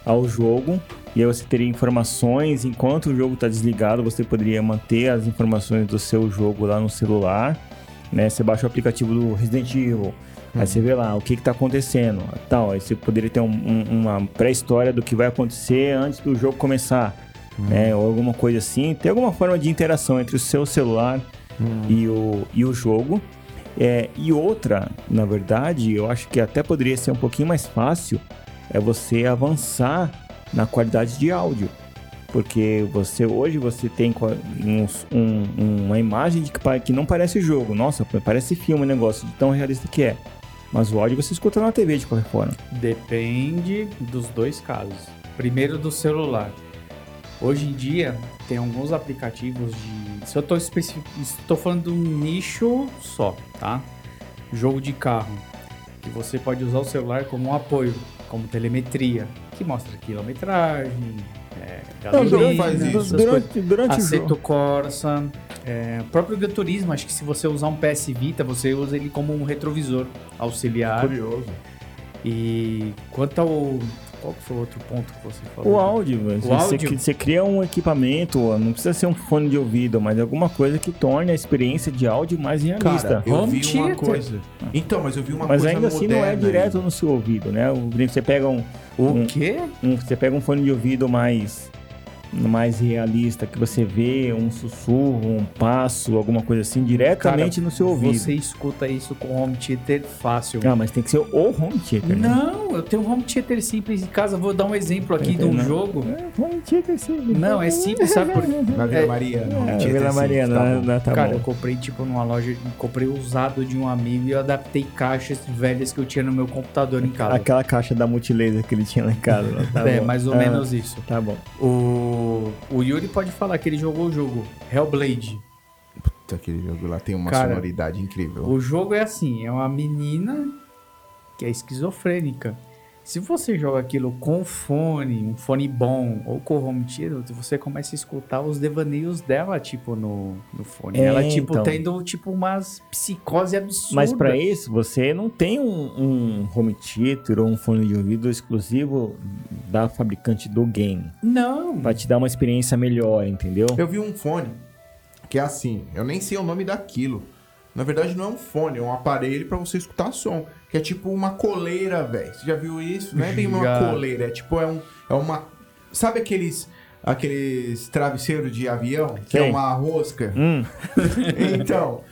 ao jogo. E aí você teria informações, enquanto o jogo está desligado, você poderia manter as informações do seu jogo lá no celular. Né? Você baixa o aplicativo do Resident Evil, aí você vê lá o que está acontecendo, tal. Aí você poderia ter um- um- uma pré-história do que vai acontecer antes do jogo começar, né? Ou alguma coisa assim. Tem alguma forma de interação entre o seu celular e, o, e o jogo. É, e outra, na verdade, eu acho que até poderia ser um pouquinho mais fácil, é você avançar na qualidade de áudio. Porque você hoje você tem uns- um- uma imagem que, que não parece jogo. Nossa, parece filme o negócio, de tão realista que é. Mas o áudio você escuta na TV de qualquer forma. depende dos dois casos. Primeiro do celular. Hoje em dia tem alguns aplicativos de. Se eu especific... estou falando de um nicho só, tá? Jogo de carro. Que você pode usar o celular como um apoio, como telemetria, que mostra quilometragem, é, gasolina, faz isso. Durante, durante Aceto. Corsa, é, o próprio Gran Turismo, acho que se você usar um PS Vita, você usa ele como um retrovisor auxiliar. Curioso. E quanto ao. Qual que foi o outro ponto que você falou? O áudio, velho. O você, áudio? você cria um equipamento, não precisa ser um fone de ouvido, mas alguma coisa que torne a experiência de áudio mais realista. Cara, eu Home vi uma theater. coisa. Então, mas eu vi uma mas coisa ainda assim não é direto aí. no seu ouvido, né? Você pega um, O um- quê? um- você pega um fone de ouvido mais mais realista, que você vê um sussurro, um passo, alguma coisa assim, diretamente no seu ouvido. Você escuta isso com home theater fácil. Ah, mas tem que ser o home theater, né? Não, eu tenho um home theater simples em casa. Vou dar um exemplo aqui de um Não. jogo. É, home theater sim. Não, é simples, sabe por quê? Na Vila É, Maria, não. É, Vila Mariana, tá né? bom. Né, tá Cara, bom. eu comprei tipo numa loja, comprei usado de um amigo e eu adaptei caixas velhas que eu tinha no meu computador em casa. Aquela caixa da multilaser que ele tinha lá em casa. né? Tá é, bom. mais ou Ah, menos isso. Tá bom. O, o Yuri pode falar que ele jogou o jogo Hellblade. Puta, Aquele jogo lá tem uma Cara, sonoridade incrível. O jogo é assim, é uma menina que é esquizofrênica. Se você joga aquilo com fone, um fone bom ou com home theater, você começa a escutar os devaneios dela, tipo, no, no fone. É, Ela, tipo, então. tendo, tipo, umas psicose absurda. Mas pra isso, você não tem um, um home theater ou um fone de ouvido exclusivo da fabricante do game. Não. Pra te dar uma experiência melhor, entendeu? Eu vi um fone que é assim, eu nem sei o nome daquilo. Na verdade, não é um fone, é um aparelho pra você escutar som. Que é tipo uma coleira, velho. Você já viu isso? Não é bem uma coleira, é tipo, é, um, é uma. Sabe aqueles. Aqueles travesseiros de avião? Que é Sei. uma rosca? Hum, então,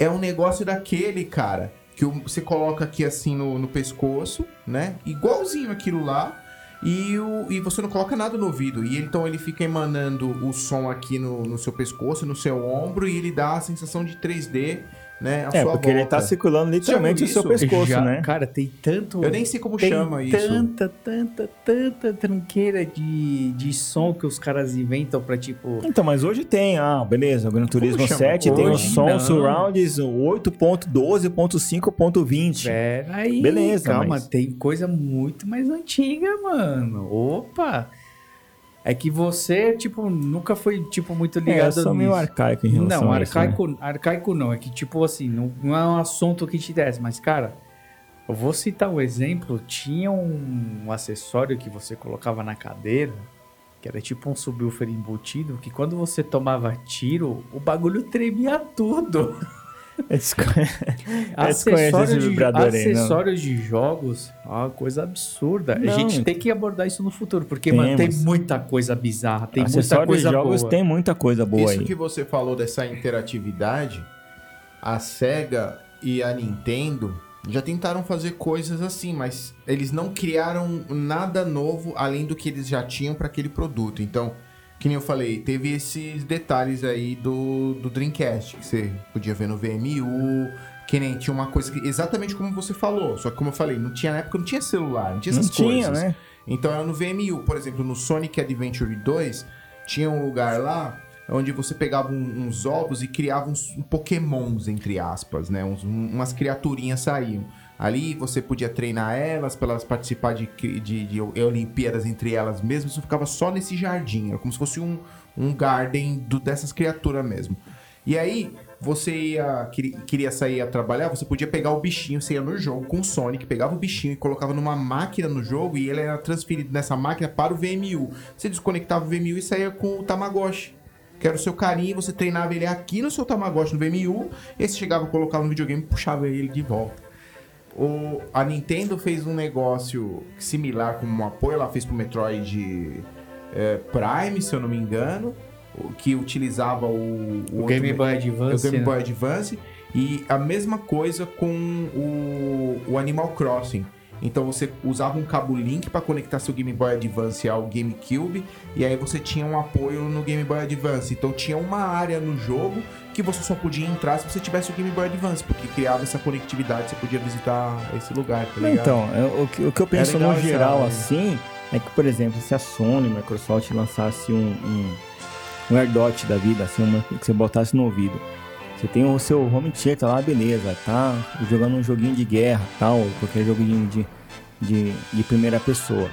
é um negócio daquele, cara, que você coloca aqui assim no, no pescoço, né? Igualzinho aquilo lá. e, o, e você não coloca nada no ouvido. E ele- então ele fica emanando o som aqui no, no seu pescoço, no seu ombro, e ele dá a sensação de 3D, né? É, sua porque ele volta. tá circulando literalmente o seu pescoço, Já- né? Cara, tem tanto. Eu nem sei como tem chama isso. tanta, tanta, tanta tranqueira de, de som que os caras inventam pra tipo. Então, mas hoje tem, ah, beleza, o Gran Turismo chama? 7 tem o Hoje som não. surrounds 8.12.5.20. Pera aí. Beleza, Calma, mas- tem coisa muito mais antiga, mano. Opa! É que você, tipo, nunca foi, tipo, muito É, eu ligado sou meio nisso. arcaico em relação Não, a isso, né? arcaico, arcaico não. É que, tipo assim, não, não é um assunto que te desce. Mas, cara, eu vou citar um exemplo. Tinha um, acessório que você colocava na cadeira, que era tipo um subwoofer embutido, que quando você tomava tiro, o bagulho tremia tudo. Eu desconhe- Eu desconheço Acessório esse de, vibrador aí, não. acessórios de jogos é uma coisa absurda. Não. A gente tem que abordar isso no futuro, porque, mano, tem muita coisa bizarra, tem muita Acessórios coisa de jogos boa. tem muita coisa boa Isso aí. que você falou dessa interatividade, a SEGA e a Nintendo já tentaram fazer coisas assim, mas eles não criaram nada novo além do que eles já tinham para aquele produto. Então, que nem eu falei, teve esses detalhes aí do, do Dreamcast, que você podia ver no VMU, que nem tinha uma coisa que, exatamente como você falou, só que como eu falei, não tinha na época não tinha celular, não tinha Não essas tinha, coisas. né? Então era no VMU, por exemplo, no Sonic Adventure 2, tinha um lugar lá onde você pegava um- uns ovos e criava uns um pokémons, entre aspas, né? Uns- um- umas criaturinhas saíam. Ali você podia treinar elas para elas participar de, cri- de, de Olimpíadas entre elas mesmas. Isso ficava só nesse jardim. Era como se fosse um, um garden do- dessas criaturas mesmo. E aí, você ia, queria sair a trabalhar, você podia pegar o bichinho, você ia no jogo com o Sonic, pegava o bichinho e colocava numa máquina no jogo e ele era transferido nessa máquina para o VMU. Você desconectava o VMU e saía com o Tamagotchi. Que era o seu carinho, você treinava ele aqui no seu Tamagotchi no VMU, e aí você chegava, colocava no videogame e puxava ele de volta. O, a Nintendo fez um negócio similar como um apoio, ela fez pro Metroid eh, Prime, se eu não me engano, o- que utilizava o, O outro Game me- Boy o Advance. Game né? Boy Advance e a mesma coisa com o, o Animal Crossing. Então você usava um cabo link para conectar seu Game Boy Advance ao GameCube e aí você tinha um apoio no Game Boy Advance. Então tinha uma área no jogo que você só podia entrar se você tivesse o Game Boy Advance, porque criava essa conectividade, você podia visitar esse lugar, tá? Então, eu- o, que, eu penso legal no geral assim é que, por exemplo, se a Sony, Microsoft lançasse um, um, um AirDot da vida, assim, uma, que você botasse no ouvido. Você tem o seu home theater lá, beleza, tá jogando um joguinho de guerra, tal, qualquer joguinho de, de, de primeira pessoa.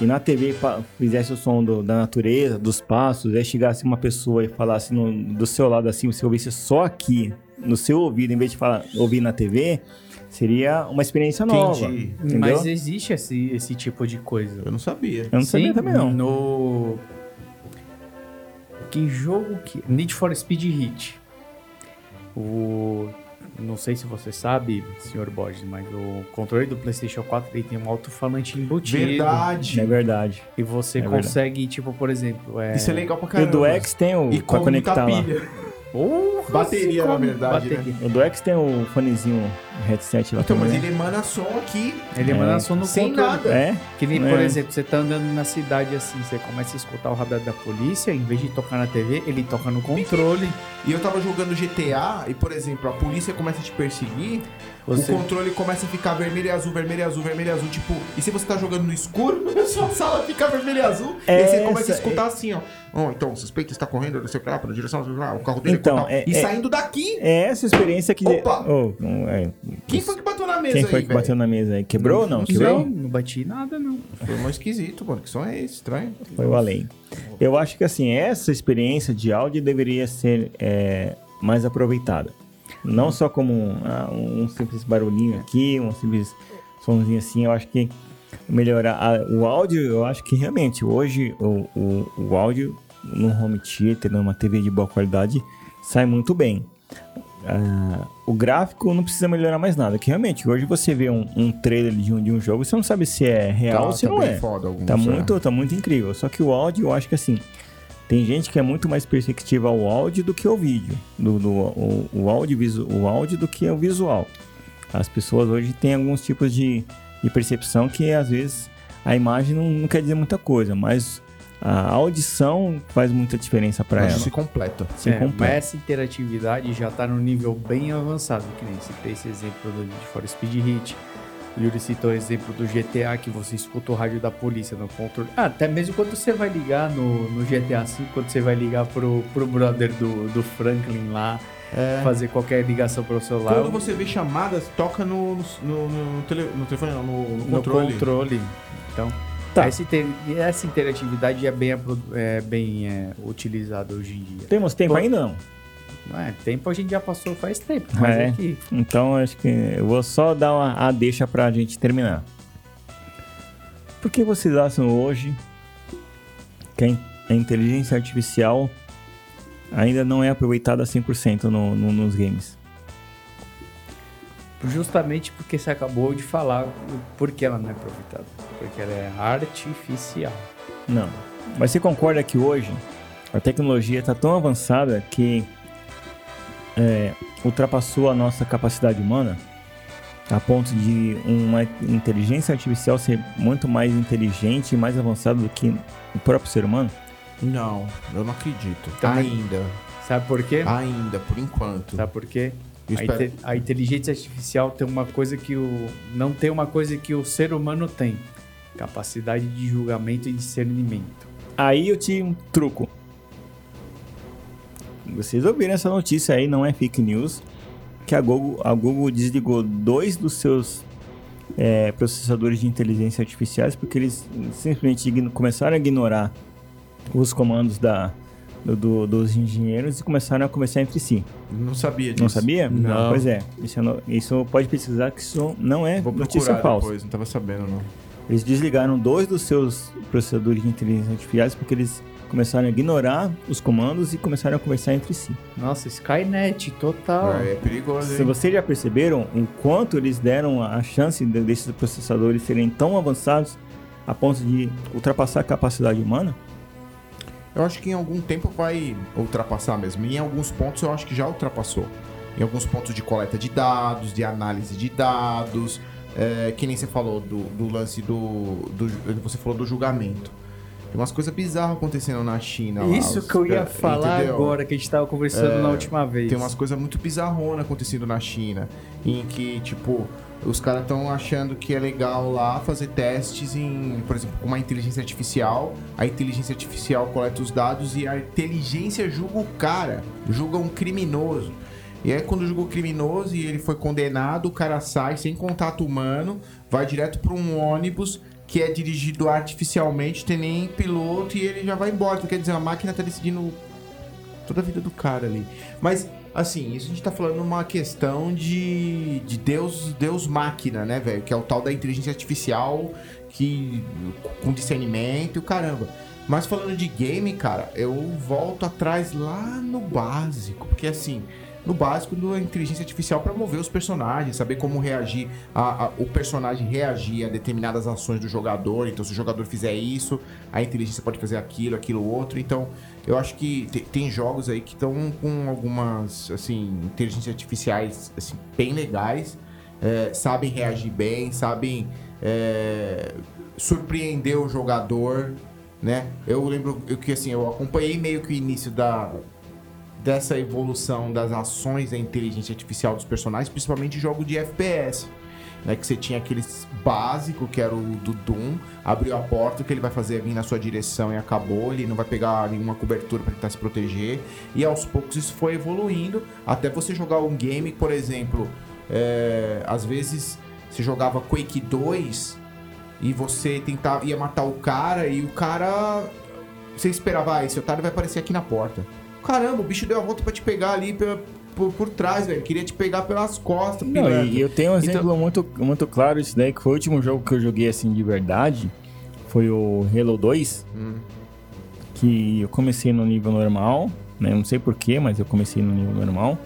E na TV fizesse o som do- da natureza, dos passos, aí chegasse uma pessoa e falasse no- do seu lado assim, você ouvisse só aqui, no seu ouvido, em vez de falar, ouvir na TV, seria uma experiência nova. Entendi. Entendeu? Mas existe esse, esse tipo de coisa. Eu não sabia. Eu não sabia Sim, também não. No. Que jogo que. Need for Speed Hit. O. Não sei se você sabe, senhor Borges, mas o controle do PlayStation 4 ele tem um alto-falante embutido. Verdade. É verdade. E você É verdade. consegue, tipo, por exemplo. É... Isso é legal pra E o caramba. do X tem o E pra com conectar muita lá. pilha. Porra, Bateria, na verdade, né? bateria. O do X tem o fonezinho headset lá Então, mas também. ele emana som aqui, Ele É, emana som no sem controle. nada. É? Que nem, por É. exemplo, você tá andando na cidade assim, você começa a escutar o radar da polícia, em vez de tocar na TV, ele toca no controle. E eu tava jogando GTA e, por exemplo, a polícia começa a te perseguir, Você- o controle começa a ficar vermelho e azul, vermelho e azul, vermelho e azul, tipo, e se você tá jogando no escuro, a sua sala fica vermelho e azul, e aí você Essa começa a escutar é- assim, ó. Ó, então, o suspeito está correndo, não sei o que lá, pela direção, lá, o carro dele Então, é, tal. é- E é- saindo daqui, É essa experiência que. Opa! Oh, não, é. Quem foi que bateu na mesa Quem foi aí, que bateu na mesa aí? Quebrou ou não? Não Quebrou? Não, não bati nada, não. Foi mais esquisito, mano, que som é esse, estranho. Foi o além. Eu acho que assim, essa experiência de áudio deveria ser é, mais aproveitada. Não só como um, ah, um simples barulhinho aqui, um simples somzinho assim. Eu acho que melhorar a- o áudio, eu acho que realmente hoje o, o, o áudio num home theater, numa TV de boa qualidade, sai muito bem. Ah, o gráfico não precisa melhorar mais nada, que realmente hoje você vê um, um trailer de um, de um jogo, você não sabe se é real ou se não bem é. alguns, Tá é. muito, tá muito incrível. Só que o áudio, eu acho que assim, tem gente que é muito mais perspectiva ao áudio do que ao vídeo. Do, do- o, o, áudio, o áudio do que o visual. As pessoas hoje têm alguns tipos de, de percepção que às vezes a imagem não, não quer dizer muita coisa, mas a audição faz muita diferença para ela. se completa. Se É, completa. essa interatividade já tá num nível bem avançado, que nem citei esse exemplo do Need for Speed Hit. O Yuri citou o exemplo do GTA, que você escuta o rádio da polícia no controle. Ah, até mesmo quando você vai ligar no, no GTA V, quando você vai ligar pro, pro brother do, do Franklin lá, fazer qualquer ligação pro celular. Quando você vê chamadas, toca no, no, no, no tele- no telefone, não, no, no no controle. controle. Então, Tá. essa, inter- essa interatividade é bem, é bem é, utilizada hoje em dia. Temos tempo Pô. ainda não? Não é, tempo a gente já passou faz tempo, mas É. é que Então acho que eu vou só dar uma a deixa pra gente terminar. Por que vocês acham hoje que a inteligência artificial ainda não é aproveitada 100% no, no, nos games? Justamente porque você acabou de falar o porquê ela não é aproveitada. Porque ela é artificial. Não. Mas você concorda que hoje a tecnologia está tão avançada que é, ultrapassou a nossa capacidade humana a ponto de uma inteligência artificial ser muito mais inteligente e mais avançada do que o próprio ser humano? Não, eu não acredito. Também- Ainda. Sabe por quê? Ainda, por enquanto. Sabe por quê? A, inte- a inteligência artificial tem uma coisa que o. não tem uma coisa que o ser humano tem. Capacidade de julgamento e discernimento. Aí eu tinha um truco. Vocês ouviram essa notícia aí, não é fake news, que a Google, a Google desligou dois dos seus é, processadores de inteligência artificiais porque eles simplesmente começaram a ignorar os comandos da, do- do- dos engenheiros e começaram a conversar entre si. Não sabia disso. Não sabia? Não. Pois é. Isso, é no- isso pode pesquisar que isso não é Vou notícia procurar falsa. depois, não tava sabendo não. Eles desligaram dois dos seus processadores de inteligência artificiais porque eles começaram a ignorar os comandos e começaram a conversar entre si. Nossa, Skynet total. É, é perigoso, Se hein? vocês já perceberam o quanto eles deram a chance de- desses processadores serem tão avançados a ponto de ultrapassar a capacidade humana? Eu acho que em algum tempo vai ultrapassar mesmo. E em alguns pontos eu acho que já ultrapassou. Em alguns pontos de coleta de dados, de análise de dados, é, que nem você falou do, do lance do, do. Você falou do julgamento. Tem umas coisas bizarras acontecendo na China. lá, Isso os que eu ia cara- falar entendeu? agora, que a gente tava conversando na última vez. Tem umas coisas muito bizarronas acontecendo na China. Em que, tipo, os caras estão achando que é legal lá fazer testes em, por exemplo, com uma inteligência artificial. A inteligência artificial coleta os dados e a inteligência julga o cara, julga um criminoso. E aí, quando julga o criminoso e ele foi condenado, o cara sai sem contato humano, vai direto para um ônibus que é dirigido artificialmente, tem nem piloto e ele já vai embora. Então, quer dizer, a máquina tá decidindo toda a vida do cara ali. Mas, assim, isso a gente tá falando uma questão de, de Deus, Deus máquina, né, velho? Que é o tal da inteligência artificial que com discernimento e o caramba. Mas falando de game, cara, eu volto atrás lá no básico, porque assim, no básico da inteligência artificial para mover os personagens, saber como reagir, a, a- o personagem reagir a determinadas ações do jogador. Então, se o jogador fizer isso, a inteligência pode fazer aquilo, aquilo outro. Então, eu acho que te- tem jogos aí que estão com algumas, assim, inteligências artificiais assim, bem legais, é, sabem reagir bem, sabem é, surpreender o jogador, né? Eu lembro que assim, eu acompanhei meio que o início da dessa evolução das ações da inteligência artificial dos personagens, principalmente jogo de FPS. Né, que você tinha aqueles básico, que era o do Doom, abriu a porta, o que ele vai fazer é vir na sua direção e acabou, ele não vai pegar nenhuma cobertura para tentar se proteger. E aos poucos isso foi evoluindo, até você jogar um game, por exemplo, é, às vezes você jogava Quake 2 e você tentava, ia matar o cara e o cara. Você esperava, ah, esse otário vai aparecer aqui na porta. Caramba, o bicho deu a volta pra te pegar ali pela- por, por trás, velho. Queria te pegar pelas costas, Não, e eu tenho um Então- exemplo muito, muito claro disso daí, que foi o último jogo que eu joguei assim de verdade. Foi o Halo 2. Hum. Que eu comecei no nível normal, né? Não sei porquê, mas eu comecei no nível normal.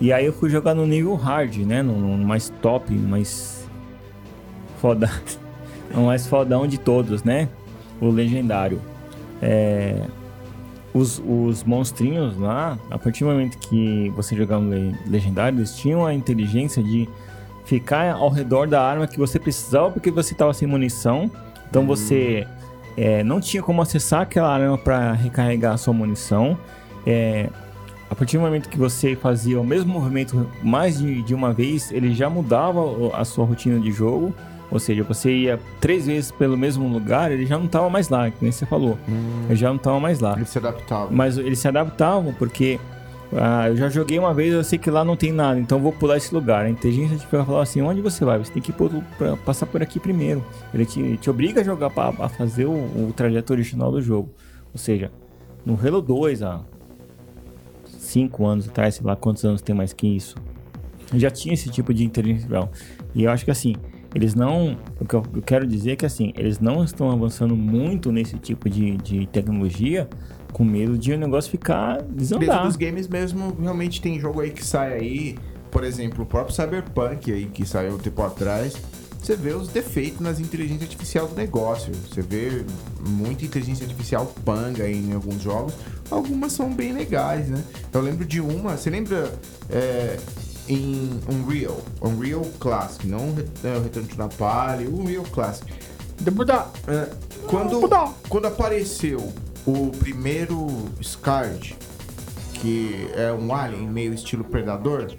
E aí eu fui jogar no nível hard, né? No, no mais top, no mais foda. mais fodão de todos, né? O legendário. É, os, os monstrinhos lá, a partir do momento que você jogava no le- legendário, eles tinham a inteligência de ficar ao redor da arma que você precisava porque você estava sem munição. Então você é, não tinha como acessar aquela arma para recarregar a sua munição. É, a partir do momento que você fazia o mesmo movimento mais de, de uma vez, ele já mudava a sua rotina de jogo. Ou seja, você ia três vezes pelo mesmo lugar, ele já não estava mais lá, que nem você falou. Ele já não estava mais lá. Ele se adaptava. Mas eles se adaptavam porque ah, eu já joguei uma vez, eu sei que lá não tem nada, então eu vou pular esse lugar. A inteligência artificial falou assim: onde você vai? Você tem que ir por- pra- passar por aqui primeiro. Ele te, te obriga a jogar pra, a fazer o, o trajeto original do jogo. Ou seja, no Halo 2, há 5 anos atrás, sei lá quantos anos tem mais que isso, já tinha esse tipo de inteligência artificial. E eu acho que assim, eles não. O que eu, quero dizer é que assim, eles não estão avançando muito nesse tipo de, de tecnologia com medo de o negócio ficar Dentro desandar. dos games mesmo, realmente tem jogo aí que sai aí, por exemplo, o próprio Cyberpunk aí que saiu um tempo atrás. Você vê os defeitos nas inteligências artificiais do negócio. Você vê muita inteligência artificial panga aí em alguns jogos. Algumas são bem legais, né? Eu lembro de uma, você lembra é, em Unreal, Unreal Classic, não o é, o Return to Napalm, o Unreal Classic. É, quando, quando apareceu o primeiro Scarred, que é um alien meio estilo predador,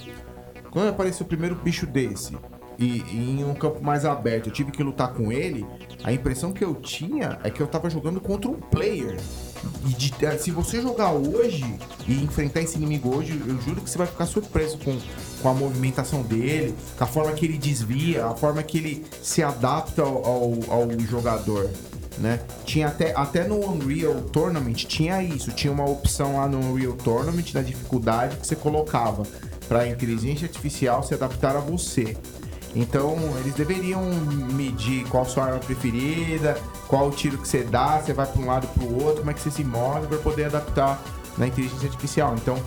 quando apareceu o primeiro bicho desse e, e em um campo mais aberto, eu tive que lutar com ele, a impressão que eu tinha é que eu tava jogando contra um player. De- se você jogar hoje e enfrentar esse inimigo hoje, eu juro que você vai ficar surpreso com, com a movimentação dele, com a forma que ele desvia, a forma que ele se adapta ao, ao, ao jogador. Né? Tinha até, até no Unreal Tournament tinha isso, tinha uma opção lá no Unreal Tournament da dificuldade que você colocava para a inteligência artificial se adaptar a você. Então, eles deveriam medir qual sua arma preferida, qual o tiro que você dá, você vai para um lado para o outro, como é que você se move para poder adaptar na inteligência artificial. Então,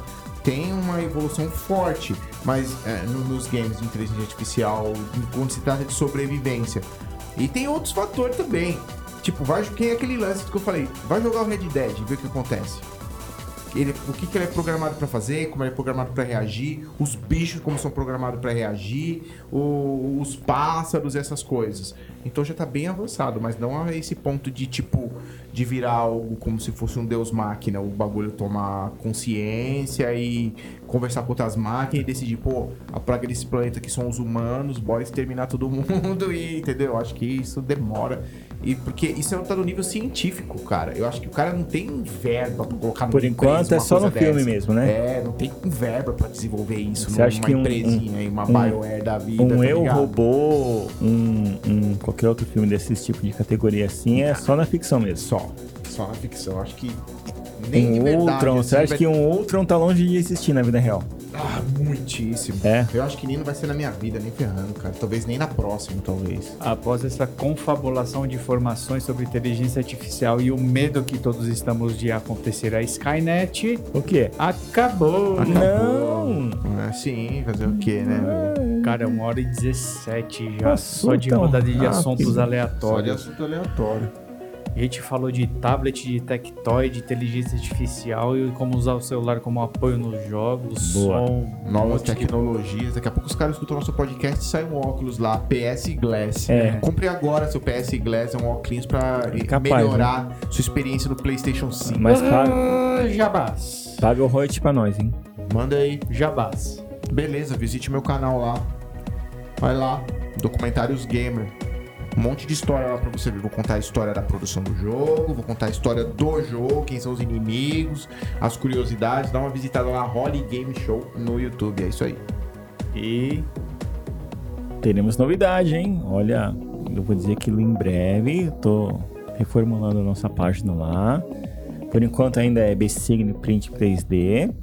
tem uma evolução forte, mas é, no- nos games de inteligência artificial, quando se trata de sobrevivência. E tem outros fatores também. Tipo, vai, quem é aquele lance que eu falei? Vai jogar o Red Dead e ver o que acontece ele- o que, que ele é programado pra fazer, como ele é programado pra reagir, os bichos como são programados pra reagir, o- os pássaros, essas coisas. Então já tá bem avançado, mas não a esse ponto de tipo de virar algo como se fosse um deus máquina, o bagulho tomar consciência e conversar com outras máquinas e decidir, pô, a praga desse planeta aqui são os humanos, bora exterminar todo mundo e, entendeu? Eu acho que isso demora. E porque isso é tá no nível científico, cara. Eu acho que o cara não tem verba pra colocar Por numa enquanto, é só no filme dessa. mesmo, né? É, não tem verba pra desenvolver isso Você acha que um- empresinha aí, uma um- BioWare da vida. Um tá eu ligado? robô, um, um qualquer outro filme desse tipo de categoria assim, é só na ficção mesmo. Só. Só na ficção. Acho que nem de Um verdade. Ultron, assim, você acha vai- que um Ultron tá longe de existir na vida real? Ah, muitíssimo. É? Eu acho que nem não vai ser na minha vida, nem ferrando, cara. Talvez nem na próxima, talvez. Após essa confabulação de informações sobre inteligência artificial e o medo que todos estamos de acontecer a Skynet, O quê? acabou. Não! Ah, sim, fazer o quê, né? Cara, uma hora e 17 já, só de rodada de assuntos Só de aleatórios. assunto aleatório. A gente falou de tablet, de tectoy, de inteligência artificial e como usar o celular como apoio nos jogos, Boa. som, Novas de- tecnologias. Daqui a pouco os caras escutam nosso podcast e sai um óculos lá, PS Glass. É. Compre agora seu PS Glass, é um óculos pra Capaz, melhorar sua experiência no PlayStation 5. Mas paga, Ah, Jabás. paga o royalty pra nós, hein? Manda aí. Jabás. Beleza, visite meu canal lá. Vai lá, Documentários Gamer. Um monte de história lá pra você ver. Vou contar a história da produção do jogo, vou contar a história do jogo, quem são os inimigos, as curiosidades. Dá uma visitada lá, Holly Game Show no YouTube. É isso aí. E Teremos novidade, hein? Olha, eu vou dizer que em breve tô reformulando a nossa página lá. Por enquanto ainda é Bsign Print 3D,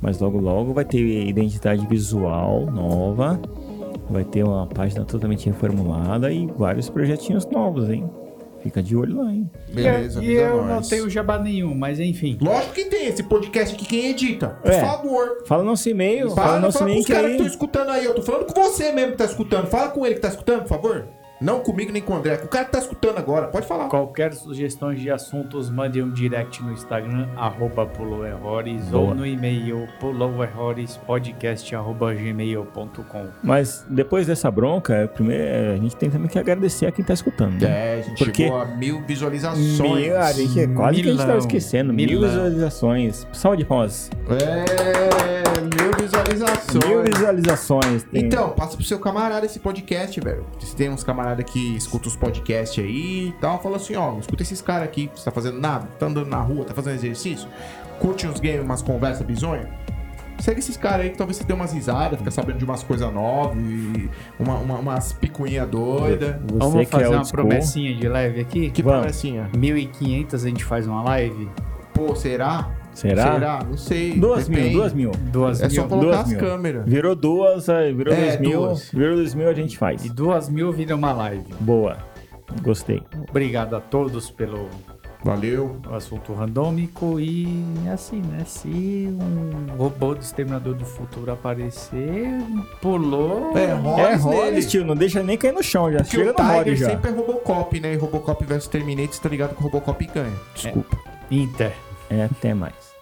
mas logo logo vai ter identidade visual nova, vai ter uma página totalmente reformulada e vários projetinhos novos, hein? Fica de olho lá, hein? Beleza, e eu não nós. tenho jabá nenhum, mas enfim. Lógico que tem esse podcast aqui, quem edita? Por É. favor. Fala nosso e-mail, fala Fala, nosso fala com e-mail os que caras que aí. estão escutando aí. Eu tô falando com você mesmo que tá escutando. Fala com ele que tá escutando, por favor. Não comigo nem com o André. O cara que tá escutando agora, pode falar. Qualquer sugestão de assuntos, mande um direct no Instagram, arroba ou no e-mail pulouerrorespodcast.gmail.com. Mas depois dessa bronca, primeiro, a gente tem também que agradecer a quem tá escutando. né? É, a gente Porque- chegou a mil visualizações. Mil, a gente, quase que a gente tava Milão. esquecendo. Mil Milão. visualizações. Salve de palmas. É, mil visualizações. Mil visualizações. Tem- Então, passa pro seu camarada esse podcast, velho. Se tem uns camaradas que escutam os podcasts aí e tal, fala assim, ó, escuta esses caras aqui, você tá fazendo nada, tá andando na rua, tá fazendo exercício, curte uns games, umas conversas bizonhas. Segue esses caras aí que talvez você dê umas risadas, fica sabendo de umas coisas novas e uma, uma- umas picuinhas doidas. Você Vamos que fazer é uma school, promessinha de leve aqui? Que Vamos. promessinha. 1.500 a gente faz uma live? Pô, será? Será? Não sei. Duas mil, duas mil. Duas É mil. só colocar Duas as câmeras. Virou duas, aí virou É, dois mil. duas. Virou dois mil, a gente faz. E duas mil vira uma live. Boa. Gostei. Obrigado a todos pelo Valeu. assunto randômico e assim, né? Se um robô do Exterminador do Futuro aparecer, pulou. É, É, Rollins nele. tio. Não deixa nem cair no chão, já Porque chega o no já. sempre é Robocop, né? E Robocop versus Terminator, você tá ligado que o Robocop ganha. Desculpa. Inter. É, até mais.